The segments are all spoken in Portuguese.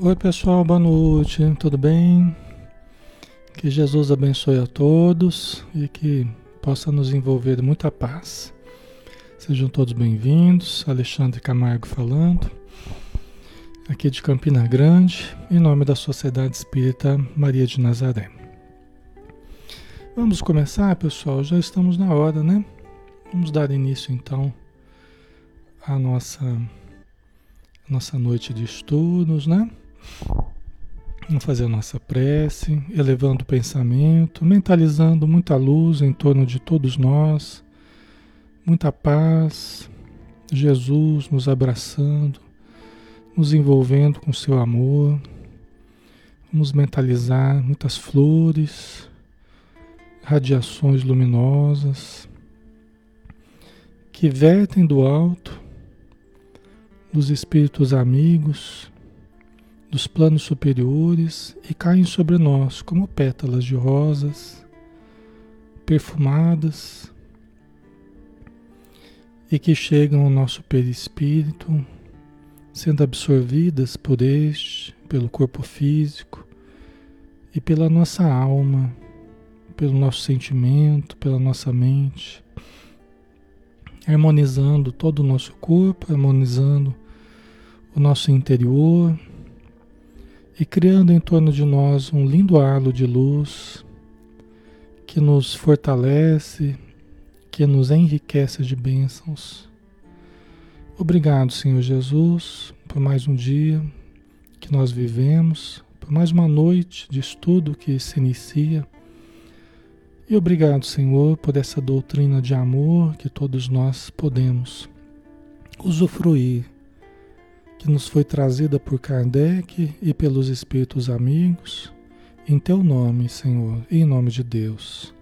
Oi, pessoal, boa noite, tudo bem? Que Jesus abençoe a todos e que possa nos envolver muita paz. Sejam todos bem-vindos. Alexandre Camargo falando, aqui de Campina Grande, em nome da Sociedade Espírita Maria de Nazaré. Vamos começar, pessoal? Já estamos na hora, né? Vamos dar início então à nossa, nossa noite de estudos, né? Vamos fazer a nossa prece, elevando o pensamento, mentalizando muita luz em torno de todos nós, muita paz, Jesus nos abraçando, nos envolvendo com seu amor. Vamos mentalizar muitas flores, radiações luminosas que vertem do alto, dos espíritos amigos dos planos superiores e caem sobre nós como pétalas de rosas perfumadas e que chegam ao nosso perispírito, sendo absorvidas por este, pelo corpo físico e pela nossa alma, pelo nosso sentimento, pela nossa mente, harmonizando todo o nosso corpo, harmonizando o nosso interior e criando em torno de nós um lindo halo de luz que nos fortalece, que nos enriquece de bênçãos. Obrigado, Senhor Jesus, por mais um dia que nós vivemos, por mais uma noite de estudo que se inicia. E obrigado, Senhor, por essa doutrina de amor que todos nós podemos usufruir que nos foi trazida por Kardec e pelos Espíritos amigos, em Teu nome, Senhor, em nome de Deus.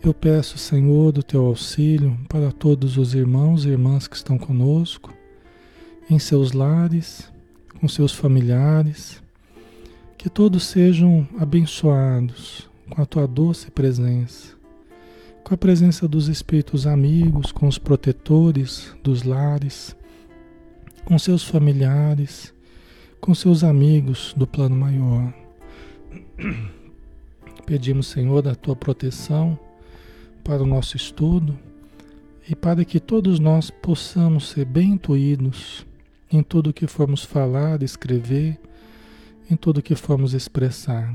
Eu peço, Senhor, do Teu auxílio para todos os irmãos e irmãs que estão conosco, em seus lares, com seus familiares, que todos sejam abençoados com a Tua doce presença, com a presença dos Espíritos amigos, com os protetores dos lares, com seus familiares, com seus amigos do plano maior. Pedimos, Senhor, da tua proteção para o nosso estudo e para que todos nós possamos ser bem intuídos em tudo que formos falar, escrever, em tudo que formos expressar.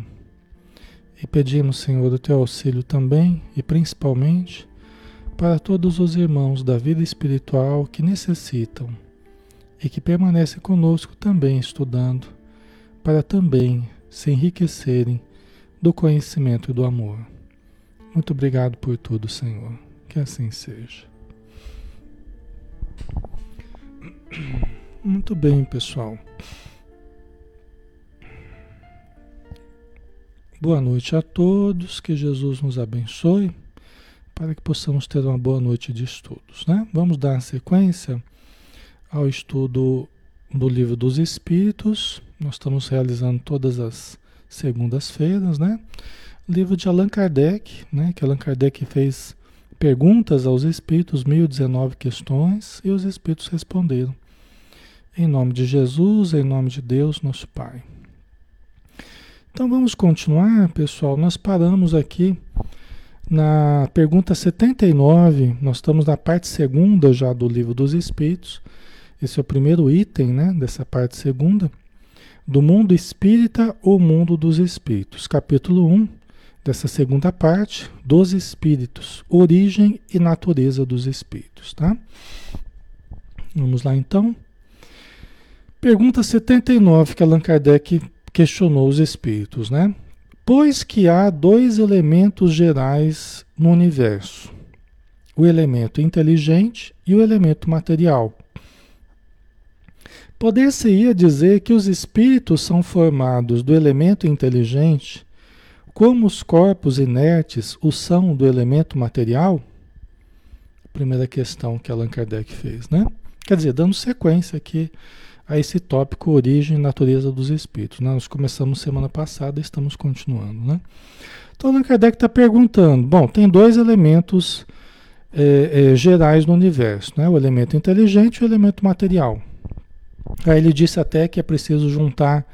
E pedimos, Senhor, o teu auxílio também e principalmente para todos os irmãos da vida espiritual que necessitam e que permanece conosco também estudando, para também se enriquecerem do conhecimento e do amor. Muito obrigado por tudo, Senhor. Que assim seja. Muito bem, pessoal. Boa noite a todos, que Jesus nos abençoe, para que possamos ter uma boa noite de estudos. Né? Vamos dar sequência ao estudo do Livro dos Espíritos. Nós estamos realizando todas as segundas-feiras, né? Livro de Allan Kardec, né? Que Allan Kardec fez perguntas aos espíritos, 1019 questões, e os espíritos responderam. Em nome de Jesus, em nome de Deus, nosso Pai. Então vamos continuar, pessoal. Nós paramos aqui na pergunta 79, nós estamos na parte segunda já do Livro dos Espíritos. Esse é o primeiro item né, dessa parte segunda. Do mundo espírita ou mundo dos espíritos. Capítulo 1 dessa segunda parte, dos espíritos, origem e natureza dos espíritos, tá? Vamos lá então. Pergunta 79 que Allan Kardec questionou os espíritos, né? Pois que há dois elementos gerais no universo: o elemento inteligente e o elemento material. Poder-se-ia dizer que os espíritos são formados do elemento inteligente, como os corpos inertes o são do elemento material? Primeira questão que Allan Kardec fez, né? Quer dizer, dando sequência aqui a esse tópico origem e natureza dos espíritos. Né? Nós começamos semana passada e estamos continuando, né? Então Allan Kardec está perguntando, bom, tem dois elementos é, é, gerais no universo, né? O elemento inteligente e o elemento material. Aí ele disse até que é preciso juntar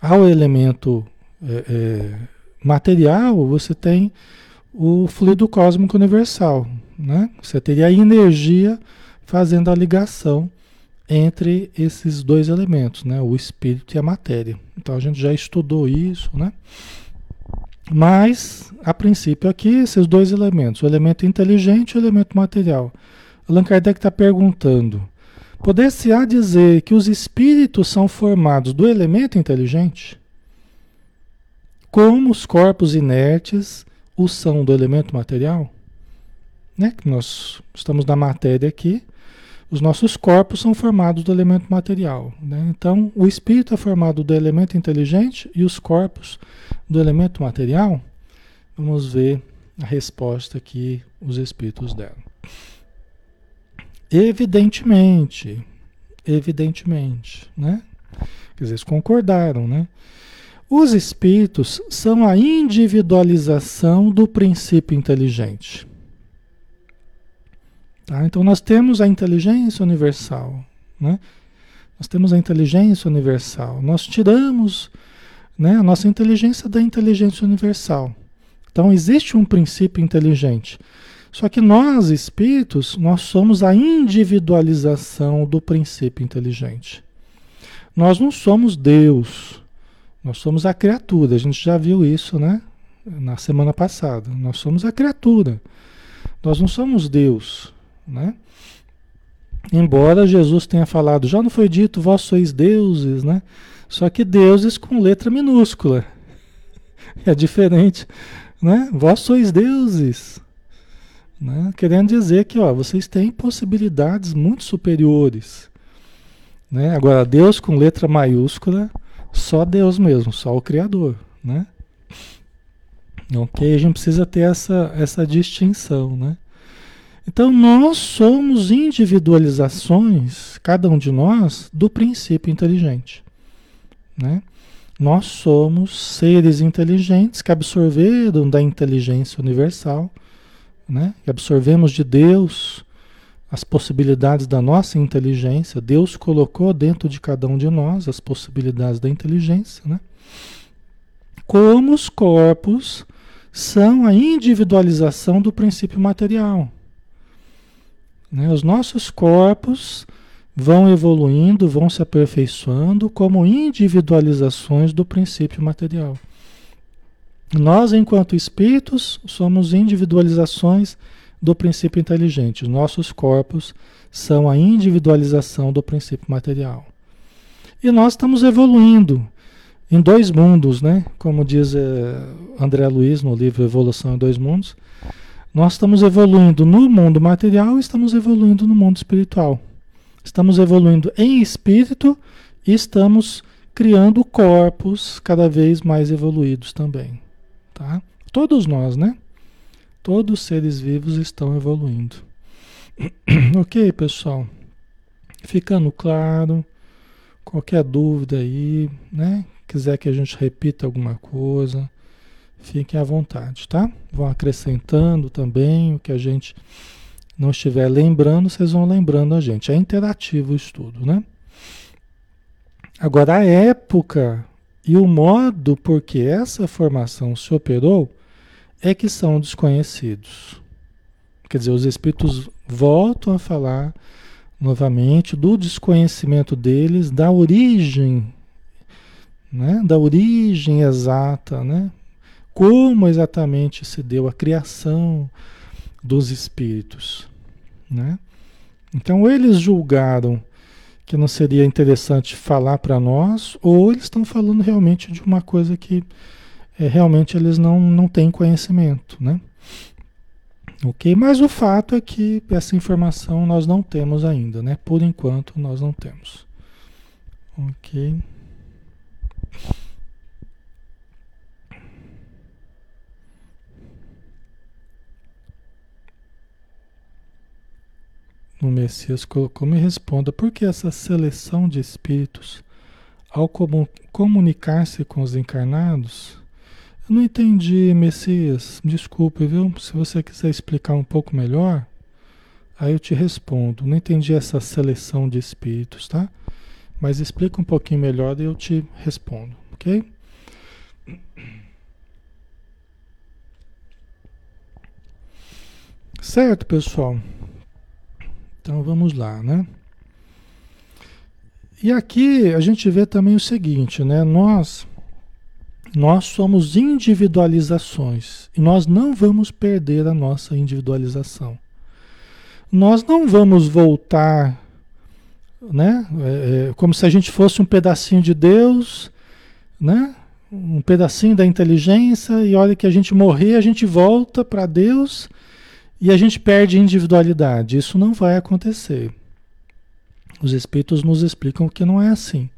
ao elemento é, é, material, você tem o fluido cósmico universal. Né? Você teria a energia fazendo a ligação entre esses dois elementos, né? o espírito e a matéria. Então a gente já estudou isso, né? Mas, a princípio, aqui, esses dois elementos, o elemento inteligente e o elemento material. Allan Kardec está perguntando: poder-se-á dizer que os espíritos são formados do elemento inteligente? Como os corpos inertes o são do elemento material? Né? Nós estamos na matéria aqui, os nossos corpos são formados do elemento material. Né? Então, o espírito é formado do elemento inteligente e os corpos do elemento material? Vamos ver a resposta que os espíritos deram. Evidentemente, evidentemente, né? Quer dizer, eles concordaram, né? Os espíritos são a individualização do princípio inteligente. Tá? Então nós temos a inteligência universal, né? Nós temos a inteligência universal. Nós tiramos né, a nossa inteligência da inteligência universal. Então existe um princípio inteligente. Só que nós, espíritos, nós somos a individualização do princípio inteligente. Nós não somos Deus. Nós somos a criatura. A gente já viu isso, né? Na semana passada. Nós somos a criatura. Nós não somos Deus, né? Embora Jesus tenha falado, já não foi dito, vós sois deuses, né? Só que deuses com letra minúscula. É diferente, né? Vós sois deuses. Né? Querendo dizer que ó, vocês têm possibilidades muito superiores. Né? Agora, Deus com letra maiúscula, só Deus mesmo, só o Criador. Né? Ok? A gente precisa ter essa, essa distinção. Né? Então, nós somos individualizações, cada um de nós, do princípio inteligente. Né? Nós somos seres inteligentes que absorveram da inteligência universal, né? que absorvemos de Deus as possibilidades da nossa inteligência. Deus colocou dentro de cada um de nós as possibilidades da inteligência. Né? Como os corpos são a individualização do princípio material. Né? Os nossos corpos vão evoluindo, vão se aperfeiçoando como individualizações do princípio material. Nós, enquanto espíritos, somos individualizações do princípio inteligente. Os nossos corpos são a individualização do princípio material. E nós estamos evoluindo em dois mundos, né? Como diz eh, André Luiz no livro Evolução em Dois Mundos. Nós estamos evoluindo no mundo material e estamos evoluindo no mundo espiritual. Estamos evoluindo em espírito e estamos criando corpos cada vez mais evoluídos também, tá? Todos nós, né? Todos os seres vivos estão evoluindo. ok, pessoal? Ficando claro, qualquer dúvida aí, né? Quiser que a gente repita alguma coisa, fiquem à vontade, tá? Vão acrescentando também o que a gente não estiver lembrando, vocês vão lembrando a gente. É interativo o estudo, né? Agora, a época e o modo por que essa formação se operou é que são desconhecidos. Quer dizer, os espíritos voltam a falar novamente do desconhecimento deles, da origem, né? da origem exata, né? como exatamente se deu a criação dos espíritos. Né? Então, eles julgaram que não seria interessante falar para nós, ou eles estão falando realmente de uma coisa que é, realmente eles não, não têm conhecimento. Né? Ok? Mas o fato é que essa informação nós não temos ainda, né? Por enquanto nós não temos. Ok? O Messias colocou, me responda, por que essa seleção de espíritos, ao comunicar-se com os encarnados? Eu não entendi, Messias, desculpe, viu? Se você quiser explicar um pouco melhor, aí eu te respondo. Não entendi essa seleção de espíritos, tá? Mas explica um pouquinho melhor e eu te respondo, ok? Certo, pessoal? Então vamos lá, né? E aqui a gente vê também o seguinte, né? Nós nós somos individualizações e nós não vamos perder a nossa individualização. Nós não vamos voltar, né? É, é, como se a gente fosse um pedacinho de Deus, né? Um pedacinho da inteligência e olha que a gente morrer, a gente volta para Deus e a gente perde individualidade. Isso não vai acontecer. Os espíritos nos explicam que não é assim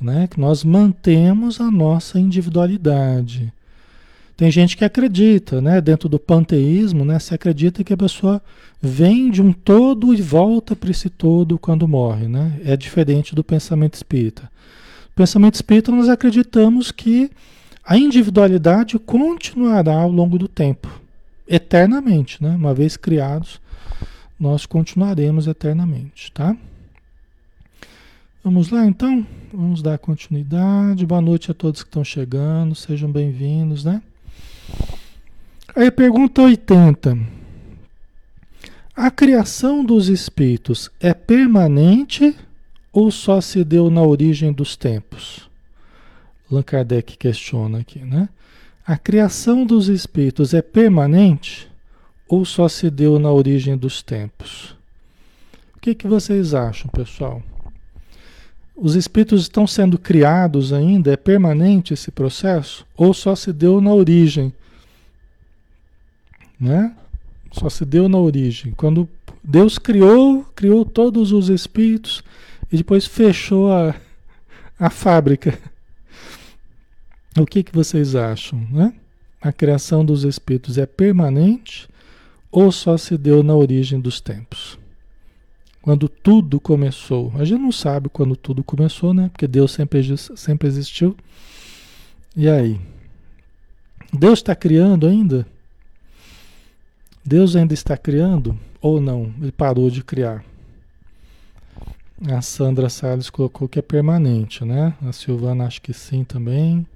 né? Que nós mantemos a nossa individualidade. Tem gente que acredita, né? Dentro do panteísmo, né? Se acredita que a pessoa vem de um todo e volta para esse todo quando morre, né? É diferente do pensamento espírita. No pensamento espírita nós acreditamos que a individualidade continuará ao longo do tempo, eternamente, né? Uma vez criados, nós continuaremos eternamente, tá? Vamos lá então? Vamos dar continuidade. Boa noite a todos que estão chegando, sejam bem-vindos, né? Aí pergunta 80. A criação dos espíritos é permanente ou só se deu na origem dos tempos? Allan Kardec questiona aqui, né? A criação dos espíritos é permanente ou só se deu na origem dos tempos? O que, que vocês acham, pessoal? Os espíritos estão sendo criados ainda? É permanente esse processo? Ou só se deu na origem? Né? Só se deu na origem. Quando Deus criou, criou todos os espíritos e depois fechou a, a fábrica. O que, que vocês acham? Né? A criação dos espíritos é permanente ou só se deu na origem dos tempos? quando tudo começou. A gente não sabe quando tudo começou, né? Porque Deus sempre, sempre existiu. E aí? Deus está criando ainda? Deus ainda está criando ou não? Ele parou de criar. A Sandra Salles colocou que é permanente, né? A Silvana acho que sim também,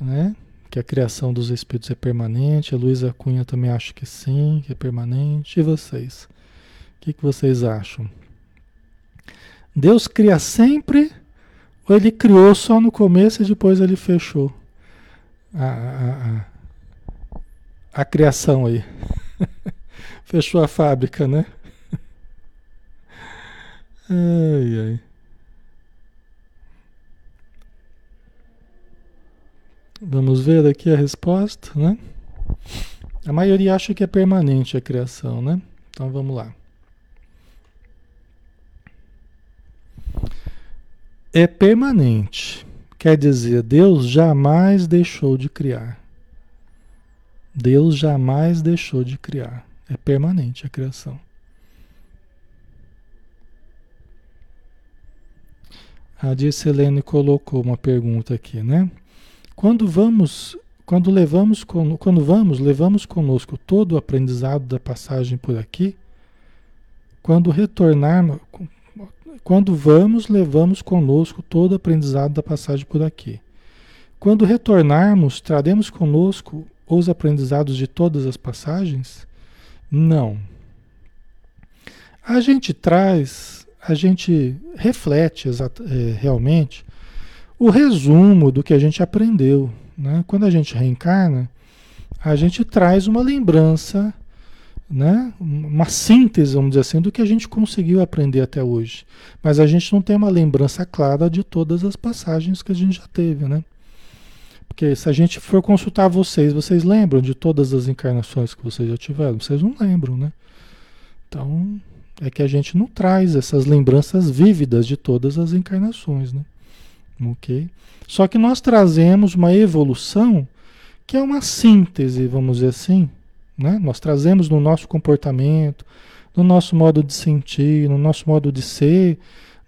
né? Que a criação dos espíritos é permanente. A Luísa Cunha também acha que sim, que é permanente. E vocês? O que, que vocês acham? Deus cria sempre ou ele criou só no começo e depois ele fechou a, a, a, a criação aí? fechou a fábrica, né? ai, ai. Vamos ver aqui a resposta, né? A maioria acha que é permanente a criação, né? Então vamos lá. é permanente. Quer dizer, Deus jamais deixou de criar. Deus jamais deixou de criar. É permanente a criação. A Dircelene colocou uma pergunta aqui, né? Quando vamos, quando levamos, quando vamos, levamos conosco todo o aprendizado da passagem por aqui. Quando retornarmos, quando vamos, levamos conosco todo o aprendizado da passagem por aqui. Quando retornarmos, traremos conosco os aprendizados de todas as passagens? Não. A gente traz, a gente reflete é, realmente o resumo do que a gente aprendeu. Né? Quando a gente reencarna, a gente traz uma lembrança né, uma síntese, vamos dizer assim, do que a gente conseguiu aprender até hoje. Mas a gente não tem uma lembrança clara de todas as passagens que a gente já teve, né? Porque se a gente for consultar vocês, vocês lembram de todas as encarnações que vocês já tiveram? Vocês não lembram, né? Então, é que a gente não traz essas lembranças vívidas de todas as encarnações, né? Ok? Só que nós trazemos uma evolução que é uma síntese, vamos dizer assim, né? Nós trazemos no nosso comportamento, no nosso modo de sentir, no nosso modo de ser,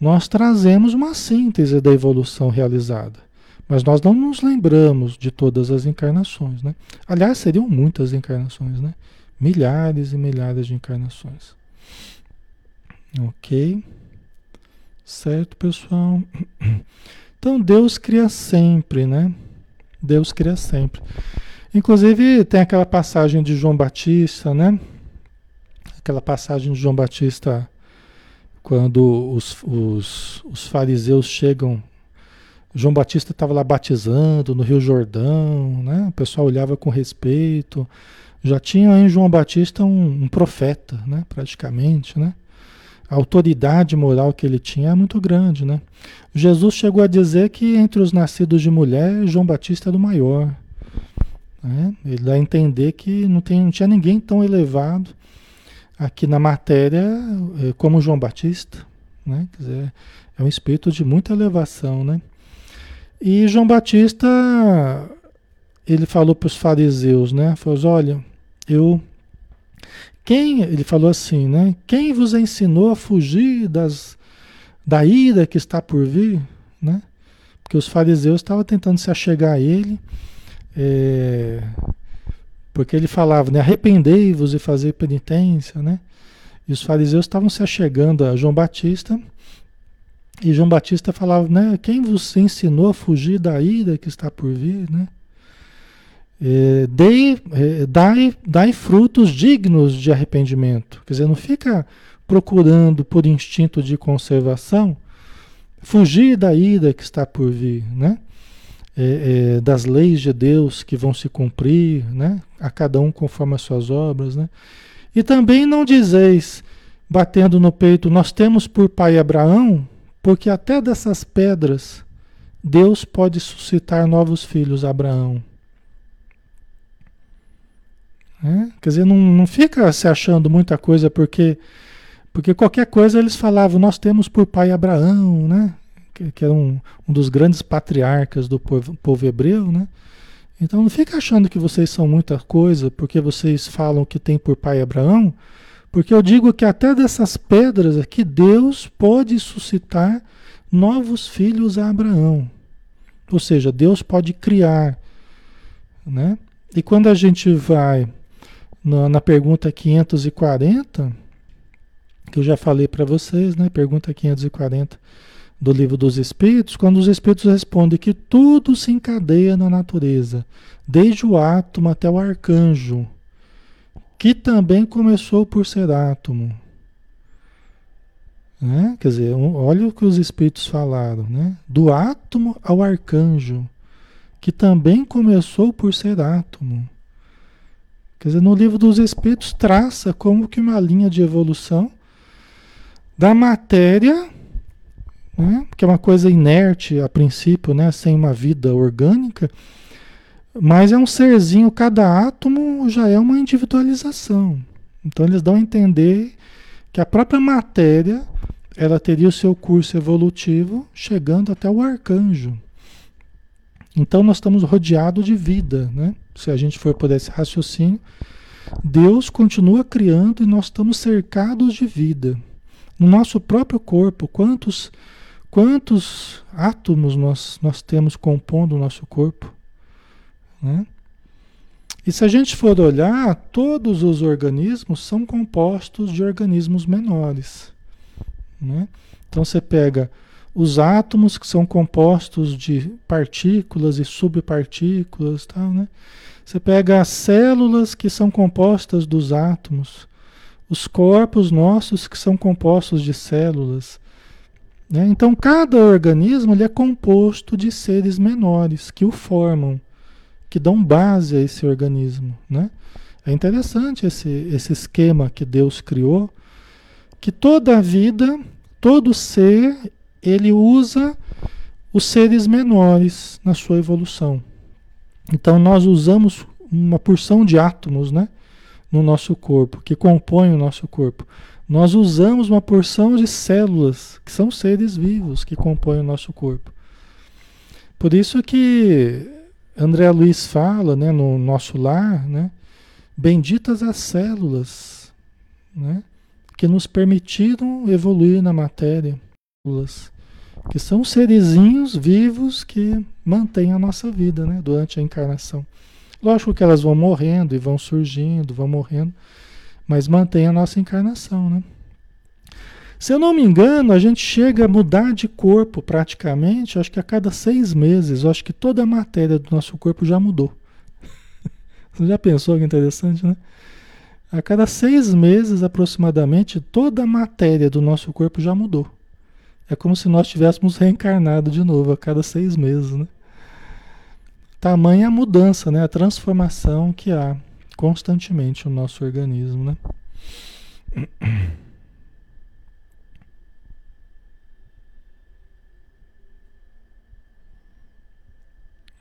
nós trazemos uma síntese da evolução realizada. Mas nós não nos lembramos de todas as encarnações. Né? Aliás, seriam muitas encarnações, né? milhares e milhares de encarnações. Ok? Certo, pessoal? Então Deus cria sempre, né? Deus cria sempre. Inclusive tem aquela passagem de João Batista, né? Aquela passagem de João Batista quando os, os, os fariseus chegam. João Batista estava lá batizando no Rio Jordão, né? O pessoal olhava com respeito. Já tinha em João Batista um, um profeta, né? Praticamente, né? A autoridade moral que ele tinha é muito grande, né? Jesus chegou a dizer que entre os nascidos de mulher, João Batista era o maior. Né? Ele dá a entender que não, tem, não tinha ninguém tão elevado aqui na matéria eh, como João Batista. Né? Quer dizer, é um espírito de muita elevação, né? E João Batista, ele falou para os fariseus, né? Falou, olha, eu quem, ele falou assim, né? Quem vos ensinou a fugir das, da ira que está por vir, né? Porque os fariseus estavam tentando se achegar a ele, é, porque ele falava, né? Arrependei-vos e fazer penitência, né? E os fariseus estavam se achegando a João Batista, e João Batista falava, né? Quem vos ensinou a fugir da ira que está por vir, né? É, dei, é, dai, dai frutos dignos de arrependimento. Quer dizer, não fica procurando por instinto de conservação fugir da ira que está por vir, né? É, é, das leis de Deus que vão se cumprir, né? A cada um conforme as suas obras, né? E também não dizeis, batendo no peito, nós temos por pai Abraão, porque até dessas pedras Deus pode suscitar novos filhos a Abraão. Né? Quer dizer, não, não fica se achando muita coisa porque porque qualquer coisa eles falavam, nós temos por pai Abraão, né? que, que era um, um dos grandes patriarcas do povo, povo hebreu, né? Então não fica achando que vocês são muita coisa porque vocês falam que tem por pai Abraão, porque eu digo que até dessas pedras aqui Deus pode suscitar novos filhos a Abraão. Ou seja, Deus pode criar, né? E quando a gente vai na, na pergunta 540, que eu já falei para vocês, né? Pergunta 540 do livro dos Espíritos, quando os Espíritos respondem que tudo se encadeia na natureza, desde o átomo até o arcanjo, que também começou por ser átomo. Né? Quer dizer, olha o que os Espíritos falaram, né? Do átomo ao arcanjo, que também começou por ser átomo. Quer dizer, no livro dos Espíritos traça como que uma linha de evolução da matéria, né, que é uma coisa inerte a princípio, né, sem uma vida orgânica, mas é um serzinho, cada átomo já é uma individualização. Então eles dão a entender que a própria matéria ela teria o seu curso evolutivo chegando até o arcanjo. Então nós estamos rodeados de vida, né? Se a gente for por esse raciocínio, Deus continua criando e nós estamos cercados de vida. No nosso próprio corpo, quantos quantos átomos nós, nós temos compondo o nosso corpo? Né? E se a gente for olhar, todos os organismos são compostos de organismos menores. Né? Então você pega os átomos que são compostos de partículas e subpartículas, tal, né? Você pega as células que são compostas dos átomos, os corpos nossos que são compostos de células. Né? Então, cada organismo ele é composto de seres menores que o formam, que dão base a esse organismo. Né? É interessante esse, esse esquema que Deus criou, que toda a vida, todo ser ele usa os seres menores na sua evolução. Então nós usamos uma porção de átomos, né, no nosso corpo, que compõem o nosso corpo. Nós usamos uma porção de células, que são seres vivos que compõem o nosso corpo. Por isso que André Luiz fala, né, no nosso lar, né, benditas as células, né, que nos permitiram evoluir na matéria. Células que são serezinhos vivos que mantêm a nossa vida né, durante a encarnação. Lógico que elas vão morrendo e vão surgindo, vão morrendo, mas mantém a nossa encarnação. Né? Se eu não me engano, a gente chega a mudar de corpo praticamente, acho que a cada seis meses, acho que toda a matéria do nosso corpo já mudou. Você já pensou que interessante, né? A cada seis meses aproximadamente, toda a matéria do nosso corpo já mudou. É como se nós tivéssemos reencarnado de novo a cada seis meses, né? Tamanha a mudança, né? A transformação que há constantemente no nosso organismo, né?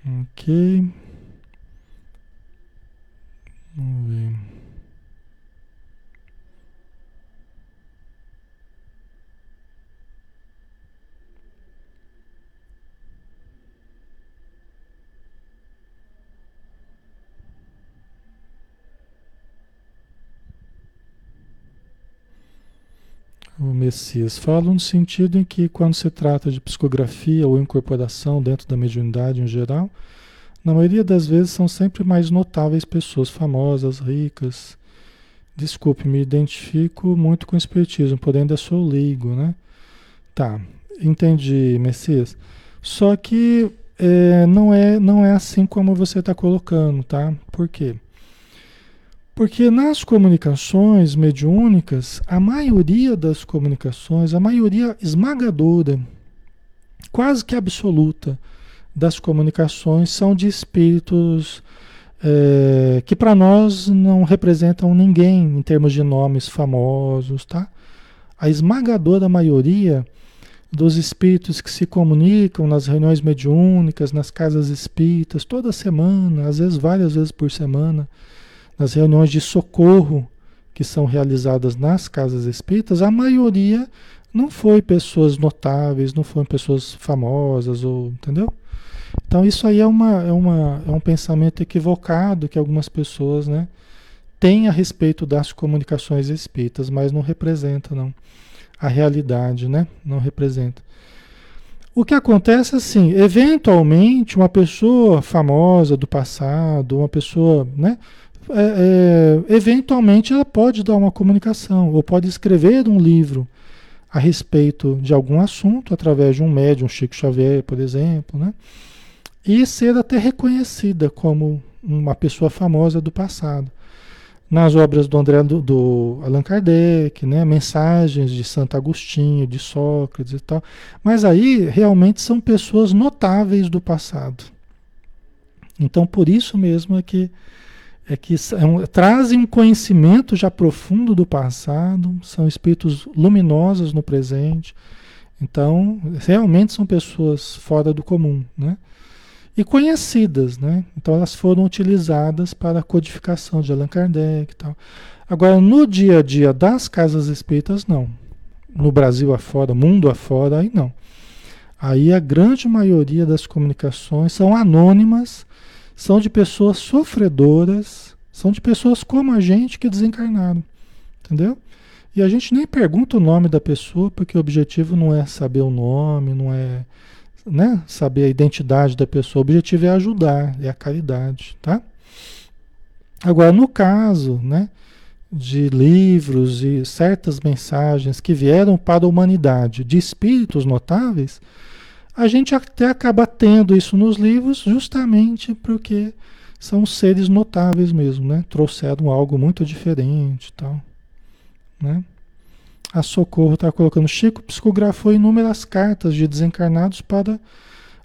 Ok. Vamos ver. O Messias fala no sentido em que, quando se trata de psicografia ou incorporação dentro da mediunidade em geral, na maioria das vezes são sempre mais notáveis pessoas famosas, ricas. Desculpe, me identifico muito com o Espiritismo, porém ainda sou leigo, né? Tá, entendi, Messias. Só que é, não, é, não é assim como você está colocando, tá? Por quê? Porque nas comunicações mediúnicas, a maioria das comunicações, a maioria esmagadora, quase que absoluta, das comunicações são de espíritos é, que para nós não representam ninguém em termos de nomes famosos, tá? A esmagadora maioria dos espíritos que se comunicam nas reuniões mediúnicas, nas casas espíritas, toda semana, às vezes várias vezes por semana, nas reuniões de socorro que são realizadas nas casas espíritas, a maioria não foi pessoas notáveis, não foram pessoas famosas, ou, entendeu? Então isso aí é, uma, é, uma, é um pensamento equivocado que algumas pessoas né, têm a respeito das comunicações espíritas, mas não representa não, a realidade, né? Não representa. O que acontece assim, eventualmente uma pessoa famosa do passado, uma pessoa, né? É, é, eventualmente ela pode dar uma comunicação ou pode escrever um livro a respeito de algum assunto através de um médium, Chico Xavier, por exemplo, né? E ser até reconhecida como uma pessoa famosa do passado. Nas obras do André do, do Allan Kardec, né? Mensagens de Santo Agostinho, de Sócrates e tal. Mas aí realmente são pessoas notáveis do passado. Então por isso mesmo é que é que é trazem um conhecimento já profundo do passado, são espíritos luminosos no presente. Então, realmente são pessoas fora do comum, né? E conhecidas, né? Então elas foram utilizadas para a codificação de Allan Kardec e tal. Agora, no dia a dia das casas espíritas, não. No Brasil afora, mundo afora, aí não. Aí a grande maioria das comunicações são anônimas, são de pessoas sofredoras, são de pessoas como a gente que desencarnaram, entendeu? E a gente nem pergunta o nome da pessoa, porque o objetivo não é saber o nome, não é né, saber a identidade da pessoa. O objetivo é ajudar, é a caridade, tá? Agora, no caso, né, de livros e certas mensagens que vieram para a humanidade de espíritos notáveis, a gente até acaba tendo isso nos livros justamente porque são seres notáveis mesmo, né? Trouxeram algo muito diferente tal, né? A Socorro está colocando, Chico psicografou inúmeras cartas de desencarnados para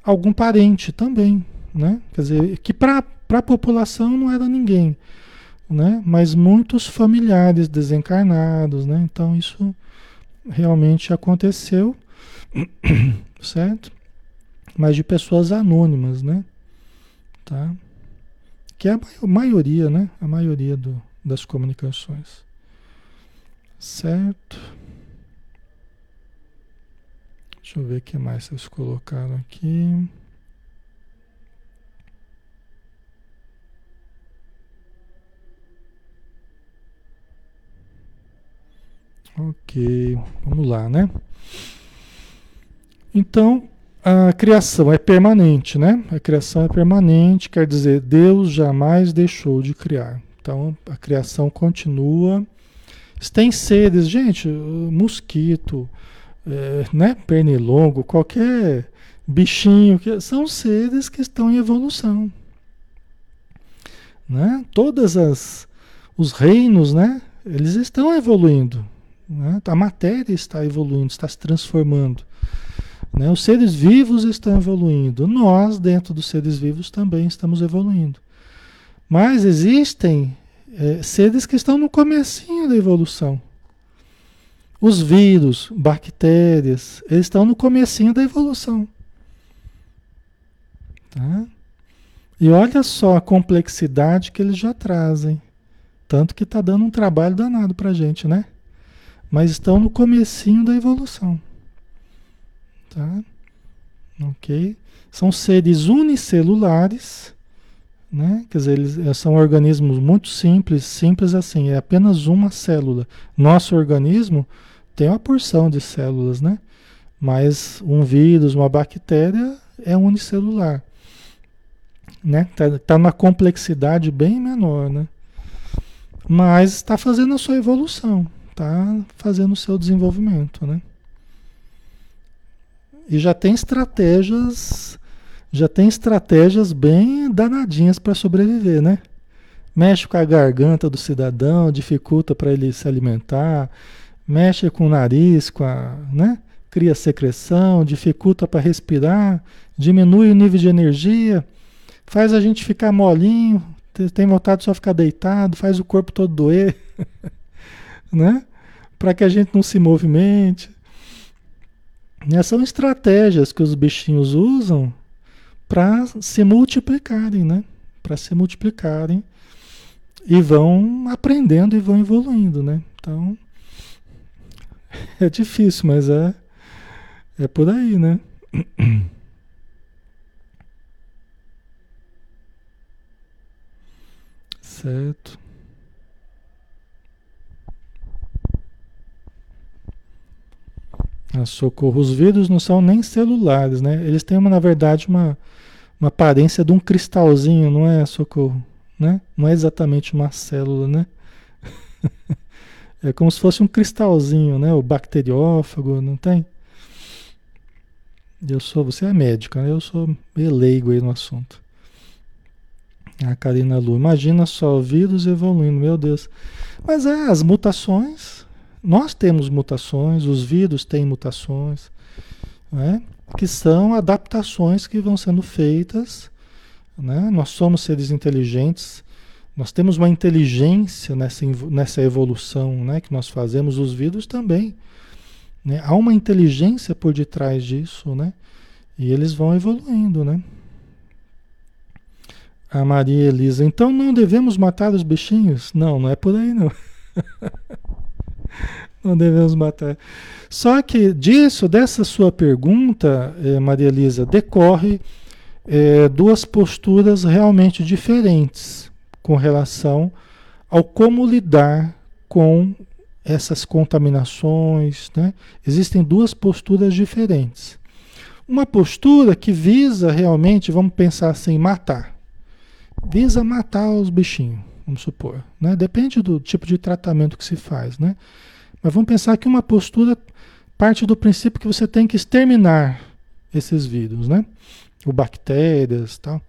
algum parente também, né? Quer dizer, que para a população não era ninguém, né? Mas muitos familiares desencarnados, né? Então isso realmente aconteceu, certo? Mas de pessoas anônimas, né? Tá? Que é a maioria, né? A maioria do, das comunicações. Certo? Deixa eu ver o que mais vocês colocaram aqui. Ok, vamos lá, né? Então, a criação é permanente, né? A criação é permanente, quer dizer, Deus jamais deixou de criar. Então, a criação continua Tem seres, gente, mosquito, é, né, pernilongo, qualquer bichinho, que são seres que estão em evolução. Né? Todas as os reinos, né, eles estão evoluindo. Né? A matéria está evoluindo, está se transformando. Né? Os seres vivos estão evoluindo. Nós, dentro dos seres vivos, também estamos evoluindo. Mas existem é, seres que estão no comecinho da evolução. Os vírus, bactérias, eles estão no comecinho da evolução. Tá? E olha só a complexidade que eles já trazem. Tanto que está dando um trabalho danado para a gente, né? Mas estão no comecinho da evolução. Tá? Ok? São seres unicelulares né? Quer dizer, eles eh, são organismos muito simples, simples assim, é apenas uma célula. Nosso organismo tem uma porção de células, né? Mas um vírus, uma bactéria é unicelular, né? Tá, tá numa complexidade bem menor, né? Mas está fazendo a sua evolução, está fazendo o seu desenvolvimento, né? E já tem estratégias já tem estratégias bem danadinhas para sobreviver, né? Mexe com a garganta do cidadão, dificulta para ele se alimentar, mexe com o nariz, com a, né? Cria secreção, dificulta para respirar, diminui o nível de energia, faz a gente ficar molinho, tem vontade de só ficar deitado, faz o corpo todo doer, né? Para que a gente não se movimente. Essas são estratégias que os bichinhos usam para se multiplicarem, né? Para se multiplicarem e vão aprendendo e vão evoluindo, né? Então é difícil, mas é é por aí, né? Certo. A socorro. Os vírus não são nem celulares, né? Eles têm, uma, na verdade, uma, uma aparência de um cristalzinho, não é, Socorro? Né? Não é exatamente uma célula, né? é como se fosse um cristalzinho, né? O bacteriófago, não tem? Eu sou, você é médica, né? Eu sou meio aí no assunto. A Karina Lu, imagina só, vírus evoluindo, meu Deus. Mas é, as mutações, nós temos mutações, os vírus têm mutações, né? que são adaptações que vão sendo feitas. Né? Nós somos seres inteligentes, nós temos uma inteligência nessa, nessa evolução né, que nós fazemos, os vírus também. Né? Há uma inteligência por detrás disso, né? E eles vão evoluindo, né? A Maria Elisa, então não devemos matar os bichinhos? Não, não é por aí não. não devemos matar. Só que disso, dessa sua pergunta, eh, Maria Elisa, decorre eh, duas posturas realmente diferentes com relação ao como lidar com essas contaminações. Né? Existem duas posturas diferentes. Uma postura que visa realmente, vamos pensar assim, matar. Visa matar os bichinhos, vamos supor. Né? Depende do tipo de tratamento que se faz. Né? Mas vamos pensar que uma postura parte do princípio que você tem que exterminar esses vírus, né? Ou bactérias tal.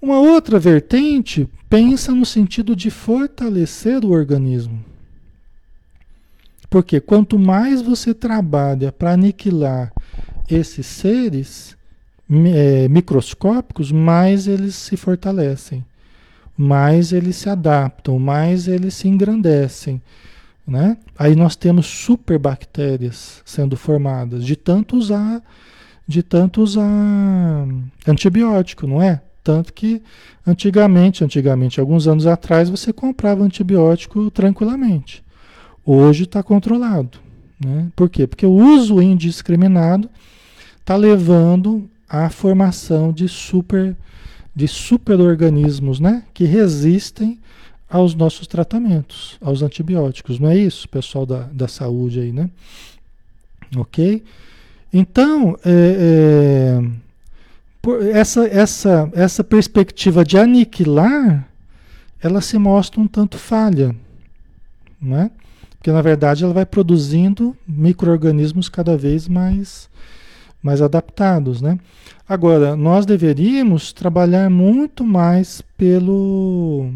Uma outra vertente pensa no sentido de fortalecer o organismo. Porque quanto mais você trabalha para aniquilar esses seres é, microscópicos, mais eles se fortalecem, mais eles se adaptam, mais eles se engrandecem. Né? Aí nós temos superbactérias sendo formadas de tanto usar, de tanto usar antibiótico, não é? Tanto que antigamente, antigamente, alguns anos atrás, você comprava antibiótico tranquilamente. Hoje está controlado. Né? Por quê? Porque o uso indiscriminado está levando à formação de super de superorganismos, né? Que resistem aos nossos tratamentos, aos antibióticos. Não é isso, pessoal da, da saúde aí, né? Ok? Então, é, é, essa, essa, essa perspectiva de aniquilar, ela se mostra um tanto falha, né? Porque na verdade ela vai produzindo micro-organismos cada vez mais, mais adaptados, né? Agora, nós deveríamos trabalhar muito mais pelo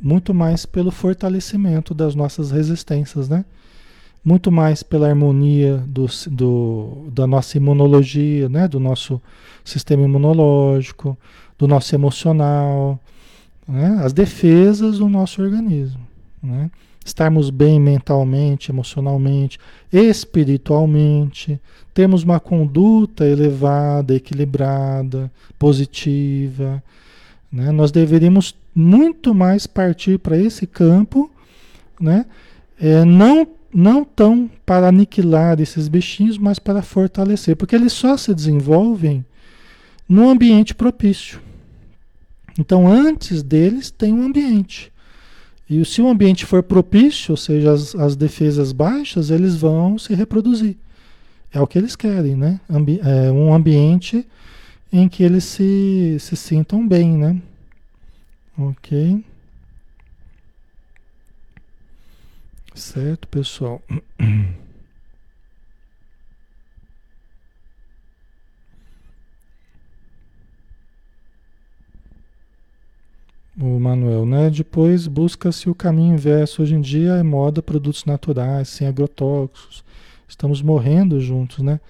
muito mais pelo fortalecimento das nossas resistências, né? Muito mais pela harmonia do, do, da nossa imunologia, né? Do nosso sistema imunológico, do nosso emocional, né? As defesas do nosso organismo, né? Estarmos bem mentalmente, emocionalmente, espiritualmente, termos uma conduta elevada, equilibrada, positiva, né? Nós deveríamos muito mais partir para esse campo, né? É, não, não tão para aniquilar esses bichinhos, mas para fortalecer, porque eles só se desenvolvem no ambiente propício. Então, antes deles, tem um ambiente. E se o ambiente for propício, ou seja, as, as defesas baixas, eles vão se reproduzir. É o que eles querem, né? Ambi é um ambiente em que eles se, se sintam bem, né? Ok. Certo, pessoal. O Manuel, né? Depois busca-se o caminho inverso. Hoje em dia é moda produtos naturais, sem agrotóxicos. Estamos morrendo juntos, né?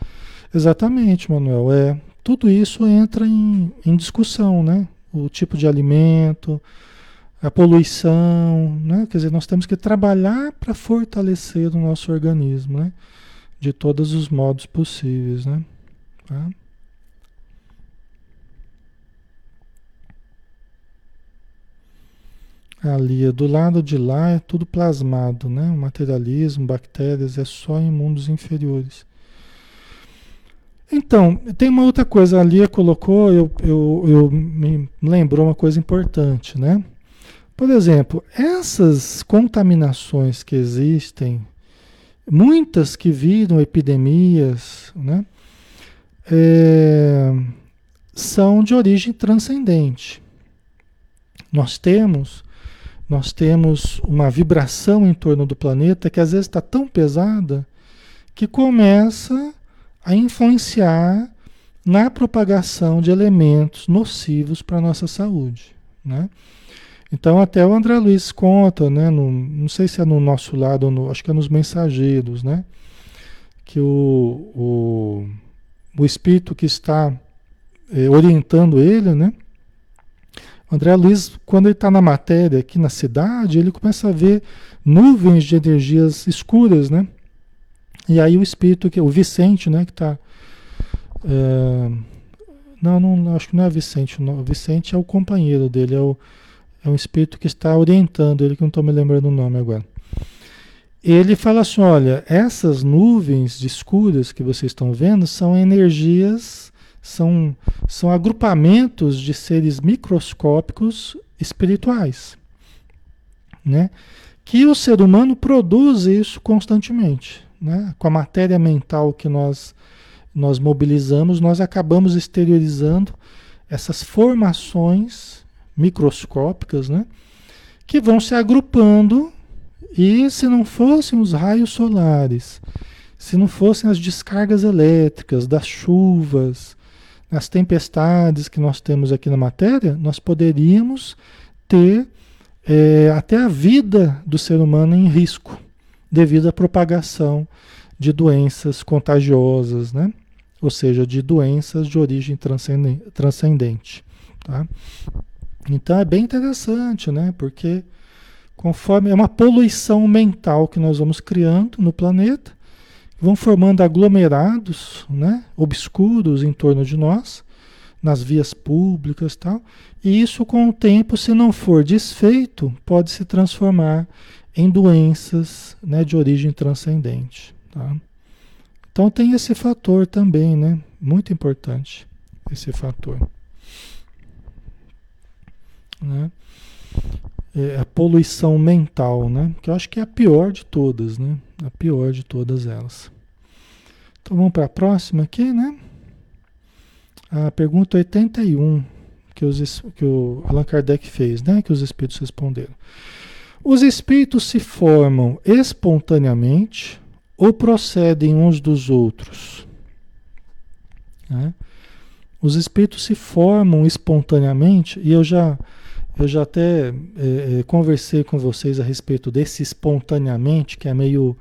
Exatamente, Manuel. É, tudo isso entra em, em discussão, né? o tipo de alimento, a poluição, né? Quer dizer, nós temos que trabalhar para fortalecer o nosso organismo, né? De todos os modos possíveis, né? Tá? Ali, do lado de lá é tudo plasmado, né? Materialismo, bactérias, é só em mundos inferiores. Então, tem uma outra coisa, a Lia colocou, eu, eu, eu me lembrou uma coisa importante, né? Por exemplo, essas contaminações que existem, muitas que viram epidemias, né? É, são de origem transcendente. Nós temos, nós temos uma vibração em torno do planeta que às vezes está tão pesada que começa a influenciar na propagação de elementos nocivos para a nossa saúde. Né? Então, até o André Luiz conta, né, no, não sei se é no nosso lado, ou no, acho que é nos mensageiros, né, que o, o, o espírito que está é, orientando ele, né, o André Luiz, quando ele está na matéria aqui na cidade, ele começa a ver nuvens de energias escuras, né? E aí o espírito, que o Vicente, né, que está. É, não, não, acho que não é Vicente. Não, o Vicente é o companheiro dele, é, o, é um espírito que está orientando ele, que não estou me lembrando o nome agora. Ele fala assim: olha, essas nuvens de escuras que vocês estão vendo são energias, são, são agrupamentos de seres microscópicos espirituais, né? Que o ser humano produz isso constantemente né? com a matéria mental que nós, nós mobilizamos, nós acabamos exteriorizando essas formações microscópicas, né? que vão se agrupando e se não fossem os raios solares, se não fossem as descargas elétricas, das chuvas, as tempestades que nós temos aqui na matéria, nós poderíamos ter é, até a vida do ser humano em risco devido à propagação de doenças contagiosas, né? ou seja, de doenças de origem transcendente. Tá? Então é bem interessante, né? porque conforme é uma poluição mental que nós vamos criando no planeta, vão formando aglomerados né? obscuros em torno de nós, nas vias públicas tal, e isso com o tempo, se não for desfeito, pode se transformar em doenças né, de origem transcendente. Tá? Então tem esse fator também, né? Muito importante esse fator. Né? É a poluição mental, né? Que eu acho que é a pior de todas, né? A pior de todas elas. Então vamos para a próxima aqui, né? A pergunta 81 que, os, que o Allan Kardec fez, né? Que os espíritos responderam. Os espíritos se formam espontaneamente ou procedem uns dos outros? Né? Os espíritos se formam espontaneamente, e eu já, eu já até é, conversei com vocês a respeito desse espontaneamente, que é meio,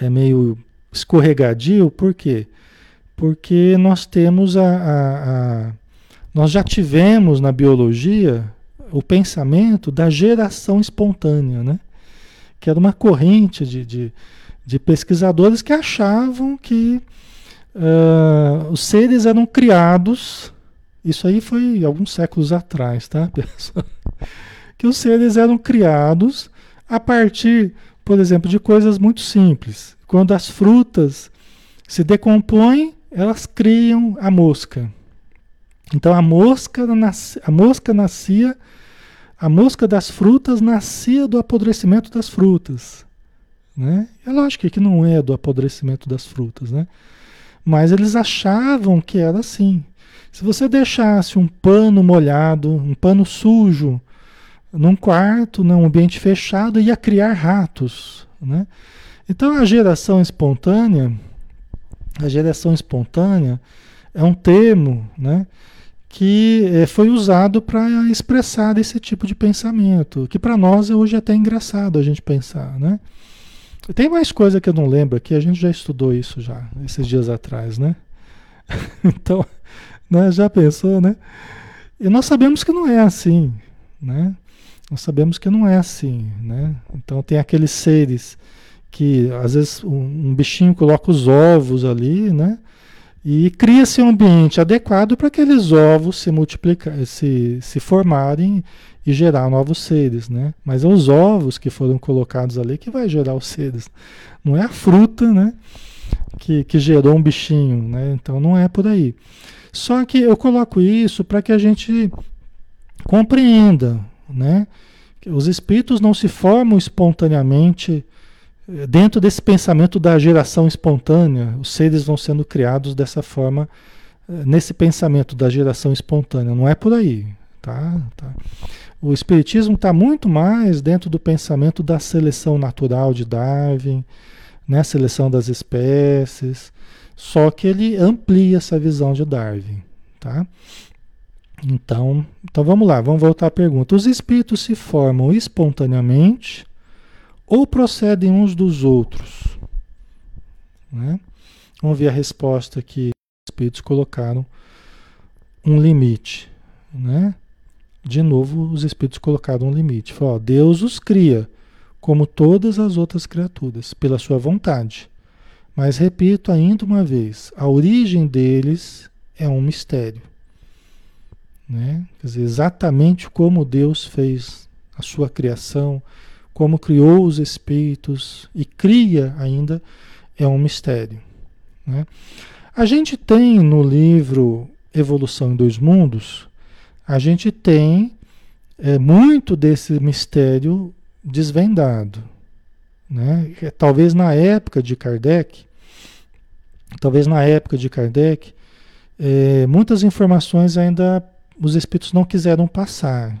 é meio escorregadio, por quê? Porque nós temos a, a, a nós já tivemos na biologia o pensamento da geração espontânea, né? que era uma corrente de, de, de pesquisadores que achavam que uh, os seres eram criados, isso aí foi alguns séculos atrás, tá, pessoal? Que os seres eram criados a partir, por exemplo, de coisas muito simples. Quando as frutas se decompõem, elas criam a mosca. Então a mosca, a mosca nascia a mosca das frutas nascia do apodrecimento das frutas. Né? É lógico que não é do apodrecimento das frutas, né? mas eles achavam que era assim. Se você deixasse um pano molhado, um pano sujo, num quarto, num ambiente fechado, ia criar ratos. Né? Então a geração espontânea, a geração espontânea é um termo, né? que é, foi usado para expressar esse tipo de pensamento, que para nós é hoje é até engraçado a gente pensar, né? Tem mais coisa que eu não lembro aqui, a gente já estudou isso já, esses dias atrás, né? então, né, já pensou, né? E nós sabemos que não é assim, né? Nós sabemos que não é assim, né? Então tem aqueles seres que às vezes um, um bichinho coloca os ovos ali, né? E cria-se um ambiente adequado para aqueles ovos se multiplicar, se, se formarem e gerar novos seres, né? Mas é os ovos que foram colocados ali que vai gerar os seres. Não é a fruta, né? Que, que gerou um bichinho, né? Então não é por aí. Só que eu coloco isso para que a gente compreenda, né? Os espíritos não se formam espontaneamente dentro desse pensamento da geração espontânea, os seres vão sendo criados dessa forma, eh, nesse pensamento da geração espontânea. Não é por aí. Tá? tá. O Espiritismo está muito mais dentro do pensamento da seleção natural de Darwin, né? seleção das espécies, só que ele amplia essa visão de Darwin. Tá? Então, então vamos lá, vamos voltar à pergunta. Os espíritos se formam espontaneamente ou procedem uns dos outros? Né? Vamos ver a resposta que os espíritos colocaram um limite. Né? De novo, os espíritos colocaram um limite. Falaram, Deus os cria, como todas as outras criaturas, pela sua vontade. Mas repito ainda uma vez, a origem deles é um mistério. Né? Quer dizer, exatamente como Deus fez a sua criação, como criou os espíritos e cria ainda, é um mistério. Né? A gente tem no livro Evolução em Dois Mundos, a gente tem é, muito desse mistério desvendado. Né? É, talvez na época de Kardec, talvez na época de Kardec, é, muitas informações ainda os espíritos não quiseram passar.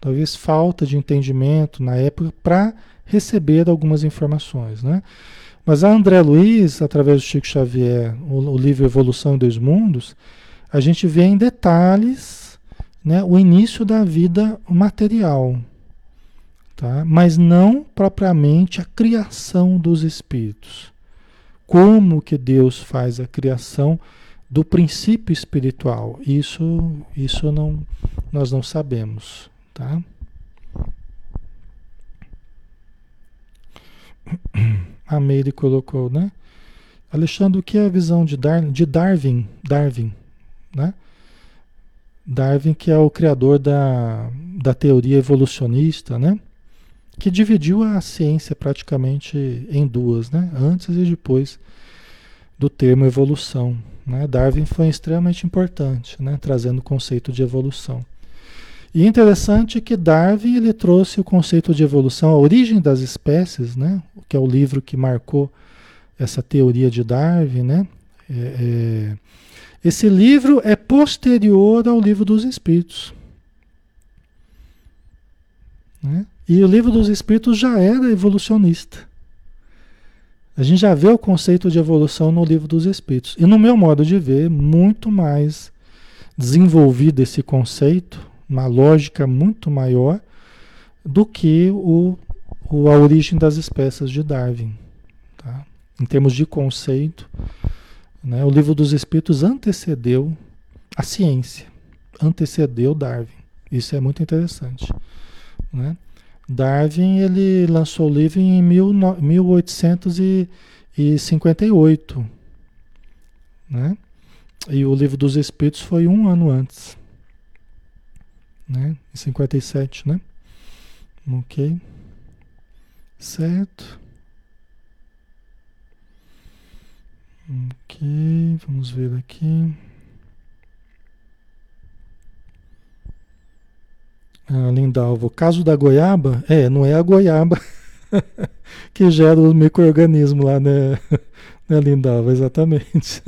Talvez falta de entendimento na época para receber algumas informações, né? Mas a André Luiz, através do Chico Xavier, o, o livro Evolução em Dois Mundos, a gente vê em detalhes né, o início da vida material, tá? mas não propriamente a criação dos espíritos. Como que Deus faz a criação do princípio espiritual? Isso, isso não, nós não sabemos. Tá? A Meire colocou, né? Alexandre, o que é a visão de, de Darwin? Darwin, né? Darwin, que é o criador da, da teoria evolucionista, né? Que dividiu a ciência praticamente em duas, né? Antes e depois do termo evolução. Né? Darwin foi extremamente importante, né? Trazendo o conceito de evolução. E interessante que Darwin ele trouxe o conceito de evolução, a origem das espécies, né? que é o livro que marcou essa teoria de Darwin. Né? É, é, esse livro é posterior ao livro dos Espíritos. Né? E o livro dos Espíritos já era evolucionista. A gente já vê o conceito de evolução no livro dos Espíritos. E no meu modo de ver, muito mais desenvolvido esse conceito, uma lógica muito maior do que o, o a origem das espécies de Darwin. Tá? Em termos de conceito, né, o livro dos Espíritos antecedeu a ciência, antecedeu Darwin. Isso é muito interessante. Né? Darwin ele lançou o livro em mil, 1858, né? E o livro dos Espíritos foi um ano antes, né? Em 57, né? Ok, certo. Ok, vamos ver aqui. Ah, Lindalvo, caso da goiaba, é, não é a goiaba que gera o microorganismo lá, né, né Lindalvo? Exatamente.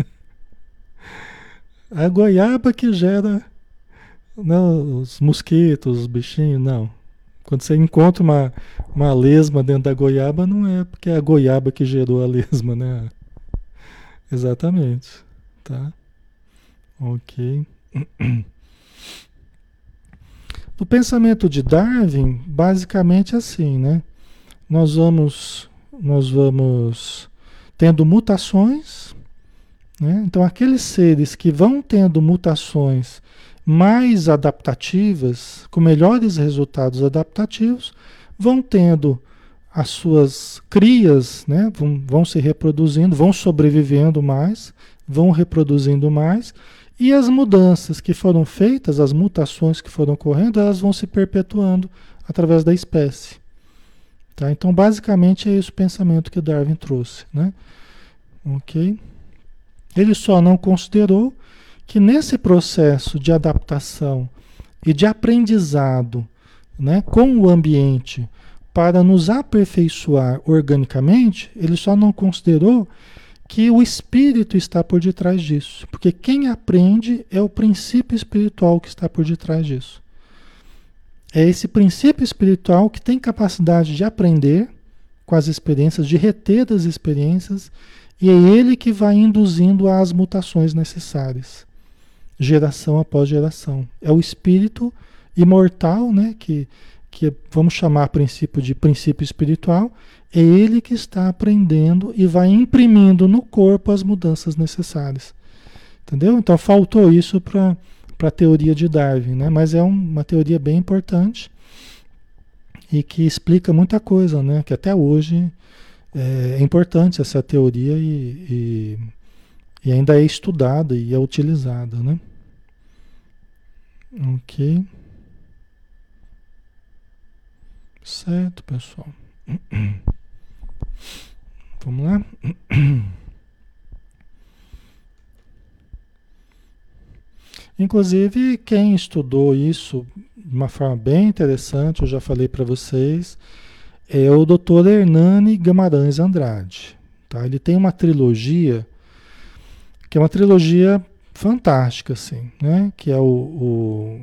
A goiaba que gera não, os mosquitos, os bichinhos, não. Quando você encontra uma, uma lesma dentro da goiaba, não é porque é a goiaba que gerou a lesma, né? Exatamente. Tá? Ok. O pensamento de Darwin, basicamente assim, né? Nós vamos, nós vamos tendo mutações, né? Então aqueles seres que vão tendo mutações mais adaptativas, com melhores resultados adaptativos, vão tendo as suas crias, né? vão, vão se reproduzindo, vão sobrevivendo mais, vão reproduzindo mais, e as mudanças que foram feitas, as mutações que foram ocorrendo, elas vão se perpetuando através da espécie. Tá? Então, basicamente, é esse o pensamento que Darwin trouxe. Né? Ok? Ele só não considerou que nesse processo de adaptação e de aprendizado né, com o ambiente para nos aperfeiçoar organicamente, ele só não considerou que o espírito está por detrás disso. Porque quem aprende é o princípio espiritual que está por detrás disso. É esse princípio espiritual que tem capacidade de aprender com as experiências, de reter das experiências, e é ele que vai induzindo as mutações necessárias, geração após geração. É o espírito imortal, né, que, que vamos chamar princípio de princípio espiritual, é ele que está aprendendo e vai imprimindo no corpo as mudanças necessárias. Entendeu? Então faltou isso para a teoria de Darwin, né? mas é um, uma teoria bem importante e que explica muita coisa, né? que até hoje é, é importante essa teoria e, e, e, ainda é estudada e é utilizada. Né? Ok. Certo, pessoal. Vamos lá? Inclusive, quem estudou isso de uma forma bem interessante, eu já falei para vocês, é o Dr. Hernani Guimarães Andrade. Tá? Ele tem uma trilogia, que é uma trilogia fantástica, assim, né? que é o, o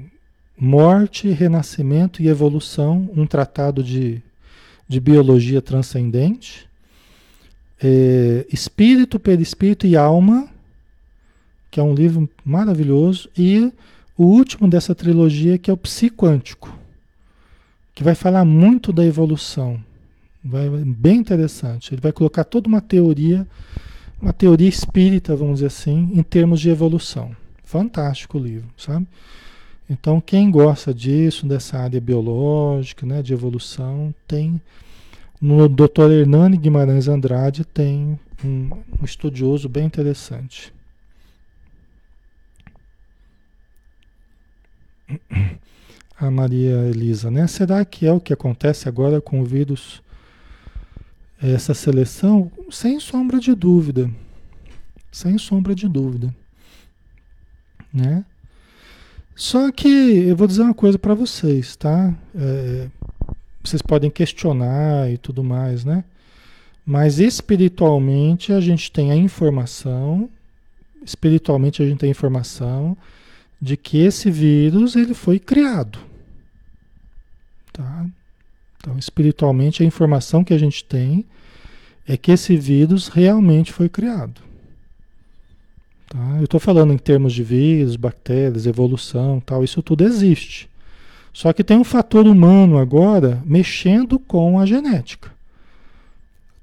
Morte, Renascimento e Evolução, um tratado de, de biologia transcendente é, Espírito, Perispírito e Alma, que é um livro maravilhoso, e o último dessa trilogia, que é o Psiquântico, que vai falar muito da evolução. Vai, bem interessante. Ele vai colocar toda uma teoria, uma teoria espírita, vamos dizer assim, em termos de evolução. Fantástico o livro, sabe? Então, quem gosta disso, dessa área biológica, né, de evolução, tem no Dr. Hernani Guimarães Andrade tem um, um estudioso bem interessante. A Maria Elisa, né? Será que é o que acontece agora com o vírus? Essa seleção? Sem sombra de dúvida. Sem sombra de dúvida. Né? Só que eu vou dizer uma coisa para vocês, tá? É, vocês podem questionar e tudo mais, né? Mas espiritualmente a gente tem a informação, espiritualmente a gente tem a informação de que esse vírus ele foi criado. Tá? Então, espiritualmente, a informação que a gente tem é que esse vírus realmente foi criado. Tá? Eu estou falando em termos de vírus, bactérias, evolução, tal, isso tudo existe. Só que tem um fator humano agora mexendo com a genética.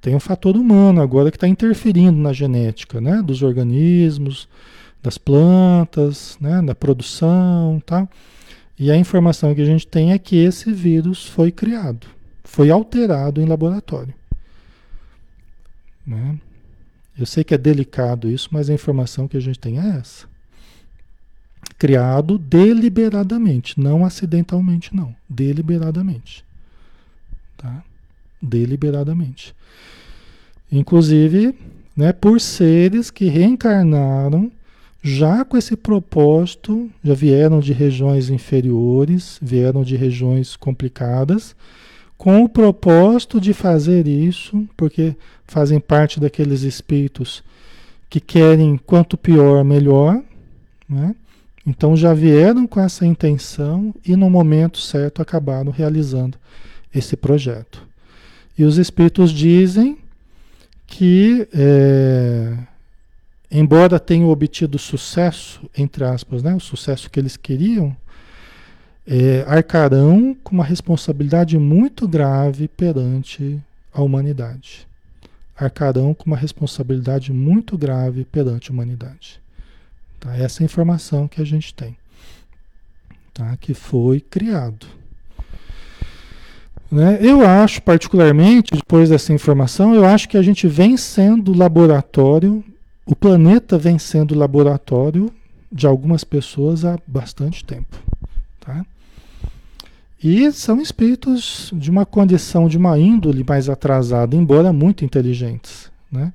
Tem um fator humano agora que está interferindo na genética, né? Dos organismos, das plantas, né? Da produção, tá? E a informação que a gente tem é que esse vírus foi criado, foi alterado em laboratório. Né? Eu sei que é delicado isso, mas a informação que a gente tem é essa. Criado deliberadamente, não acidentalmente, não. Deliberadamente. Tá? Deliberadamente. Inclusive, né, por seres que reencarnaram já com esse propósito, já vieram de regiões inferiores, vieram de regiões complicadas, com o propósito de fazer isso, porque fazem parte daqueles espíritos que querem quanto pior, melhor, né? Então já vieram com essa intenção e no momento certo acabaram realizando esse projeto. E os espíritos dizem que é, embora tenham obtido sucesso, entre aspas, né, o sucesso que eles queriam, é, arcarão com uma responsabilidade muito grave perante a humanidade. Arcarão com uma responsabilidade muito grave perante a humanidade. Tá? Essa é a informação que a gente tem, tá? que foi criado. Né? Eu acho, particularmente, depois dessa informação, eu acho que a gente vem sendo laboratório o planeta vem sendo laboratório de algumas pessoas há bastante tempo. Tá? E são espíritos de uma condição, de uma índole mais atrasada, embora muito inteligentes. Né?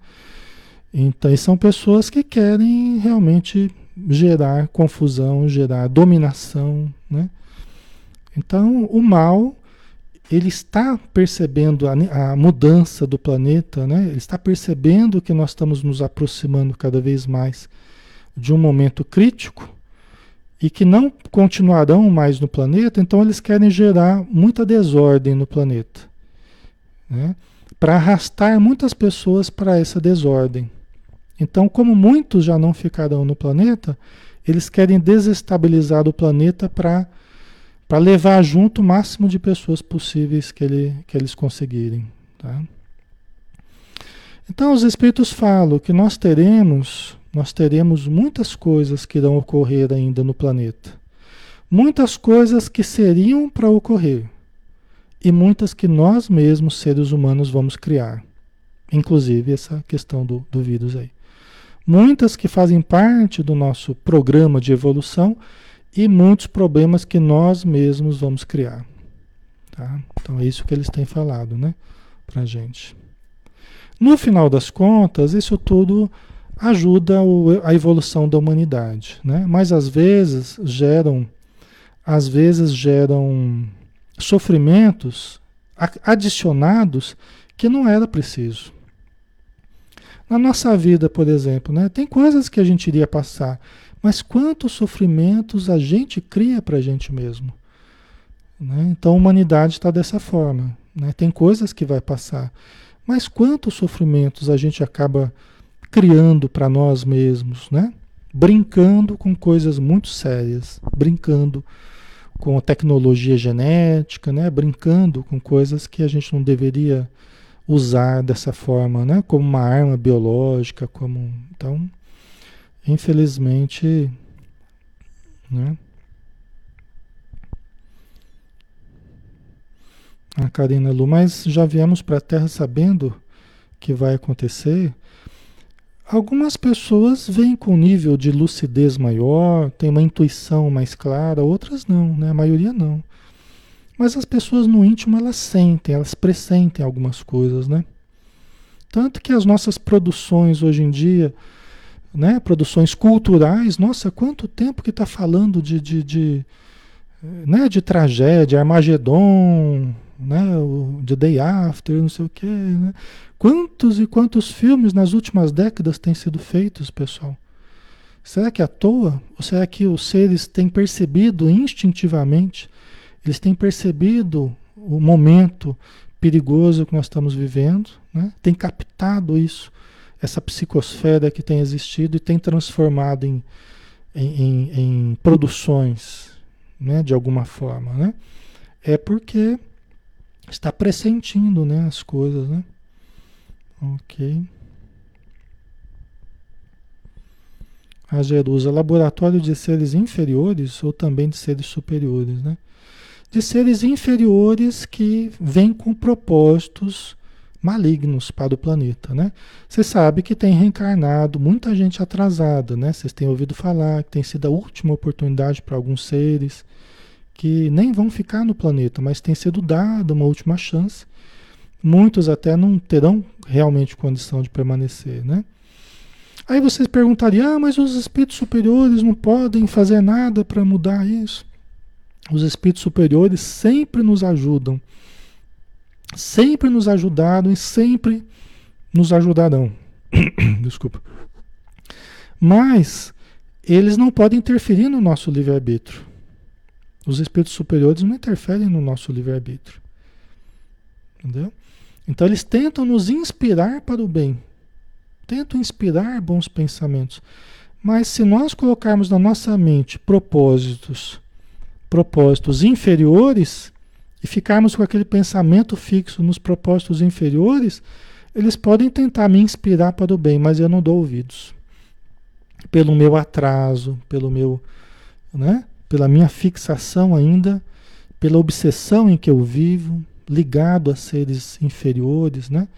Então, são pessoas que querem realmente gerar confusão, gerar dominação. Né? Então, o mal ele está percebendo a, a, mudança do planeta, né? ele está percebendo que nós estamos nos aproximando cada vez mais de um momento crítico e que não continuarão mais no planeta, então eles querem gerar muita desordem no planeta. Né? Para arrastar muitas pessoas para essa desordem. Então, como muitos já não ficarão no planeta, eles querem desestabilizar o planeta para para levar junto o máximo de pessoas possíveis que, ele, que eles conseguirem. Tá? Então os espíritos falam que nós teremos, nós teremos muitas coisas que irão ocorrer ainda no planeta. Muitas coisas que seriam para ocorrer e muitas que nós mesmos, seres humanos, vamos criar. Inclusive essa questão do, do vírus aí. Muitas que fazem parte do nosso programa de evolução e muitos problemas que nós mesmos vamos criar. Tá? Então é isso que eles têm falado, né, para gente. No final das contas, isso tudo ajuda a evolução da humanidade, né? Mas às vezes geram, às vezes geram sofrimentos adicionados que não era preciso. Na nossa vida, por exemplo, né, tem coisas que a gente iria passar mas quantos sofrimentos a gente cria para a gente mesmo? Né? Então a humanidade está dessa forma. Né? Tem coisas que vai passar, mas quantos sofrimentos a gente acaba criando para nós mesmos, né? Brincando com coisas muito sérias, brincando com a tecnologia genética, né? Brincando com coisas que a gente não deveria usar dessa forma, né? Como uma arma biológica, como então Infelizmente, né? A Karina Lu, mas já viemos para a Terra sabendo que vai acontecer. Algumas pessoas vêm com nível de lucidez maior, têm uma intuição mais clara, outras não, né? A maioria não. Mas as pessoas no íntimo elas sentem, elas pressentem algumas coisas, né? Tanto que as nossas produções hoje em dia, né, produções culturais, nossa, quanto tempo que está falando de, de, de, né, de tragédia, Armagedon, né, de Day After, não sei o quê. Né? Quantos e quantos filmes nas últimas décadas têm sido feitos, pessoal? Será que é à toa? Ou será que os seres têm percebido instintivamente, eles têm percebido o momento perigoso que nós estamos vivendo, né? tem captado isso, essa psicosfera que tem existido e tem transformado em, em, em, em produções, né? de alguma forma. Né? É porque está pressentindo né? as coisas. Né? Ok. A Jerusa, laboratório de seres inferiores ou também de seres superiores, né? De seres inferiores que vêm com propósitos malignos para o planeta, né? Você sabe que tem reencarnado muita gente atrasada, né? Vocês têm ouvido falar que tem sido a última oportunidade para alguns seres que nem vão ficar no planeta, mas tem sido dada uma última chance. Muitos até não terão realmente condição de permanecer, né? Aí vocês perguntariam, ah, mas os espíritos superiores não podem fazer nada para mudar isso. Os espíritos superiores sempre nos ajudam, sempre nos ajudaram e sempre nos ajudarão. Desculpa. Mas eles não podem interferir no nosso livre-arbítrio. Os espíritos superiores não interferem no nosso livre-arbítrio. Entendeu? Então eles tentam nos inspirar para o bem, tentam inspirar bons pensamentos. Mas se nós colocarmos na nossa mente propósitos, propósitos inferiores, e ficarmos com aquele pensamento fixo nos propósitos inferiores, eles podem tentar me inspirar para o bem, mas eu não dou ouvidos. Pelo meu atraso, pelo meu, né? Pela minha fixação ainda, pela obsessão em que eu vivo, ligado a seres inferiores, né?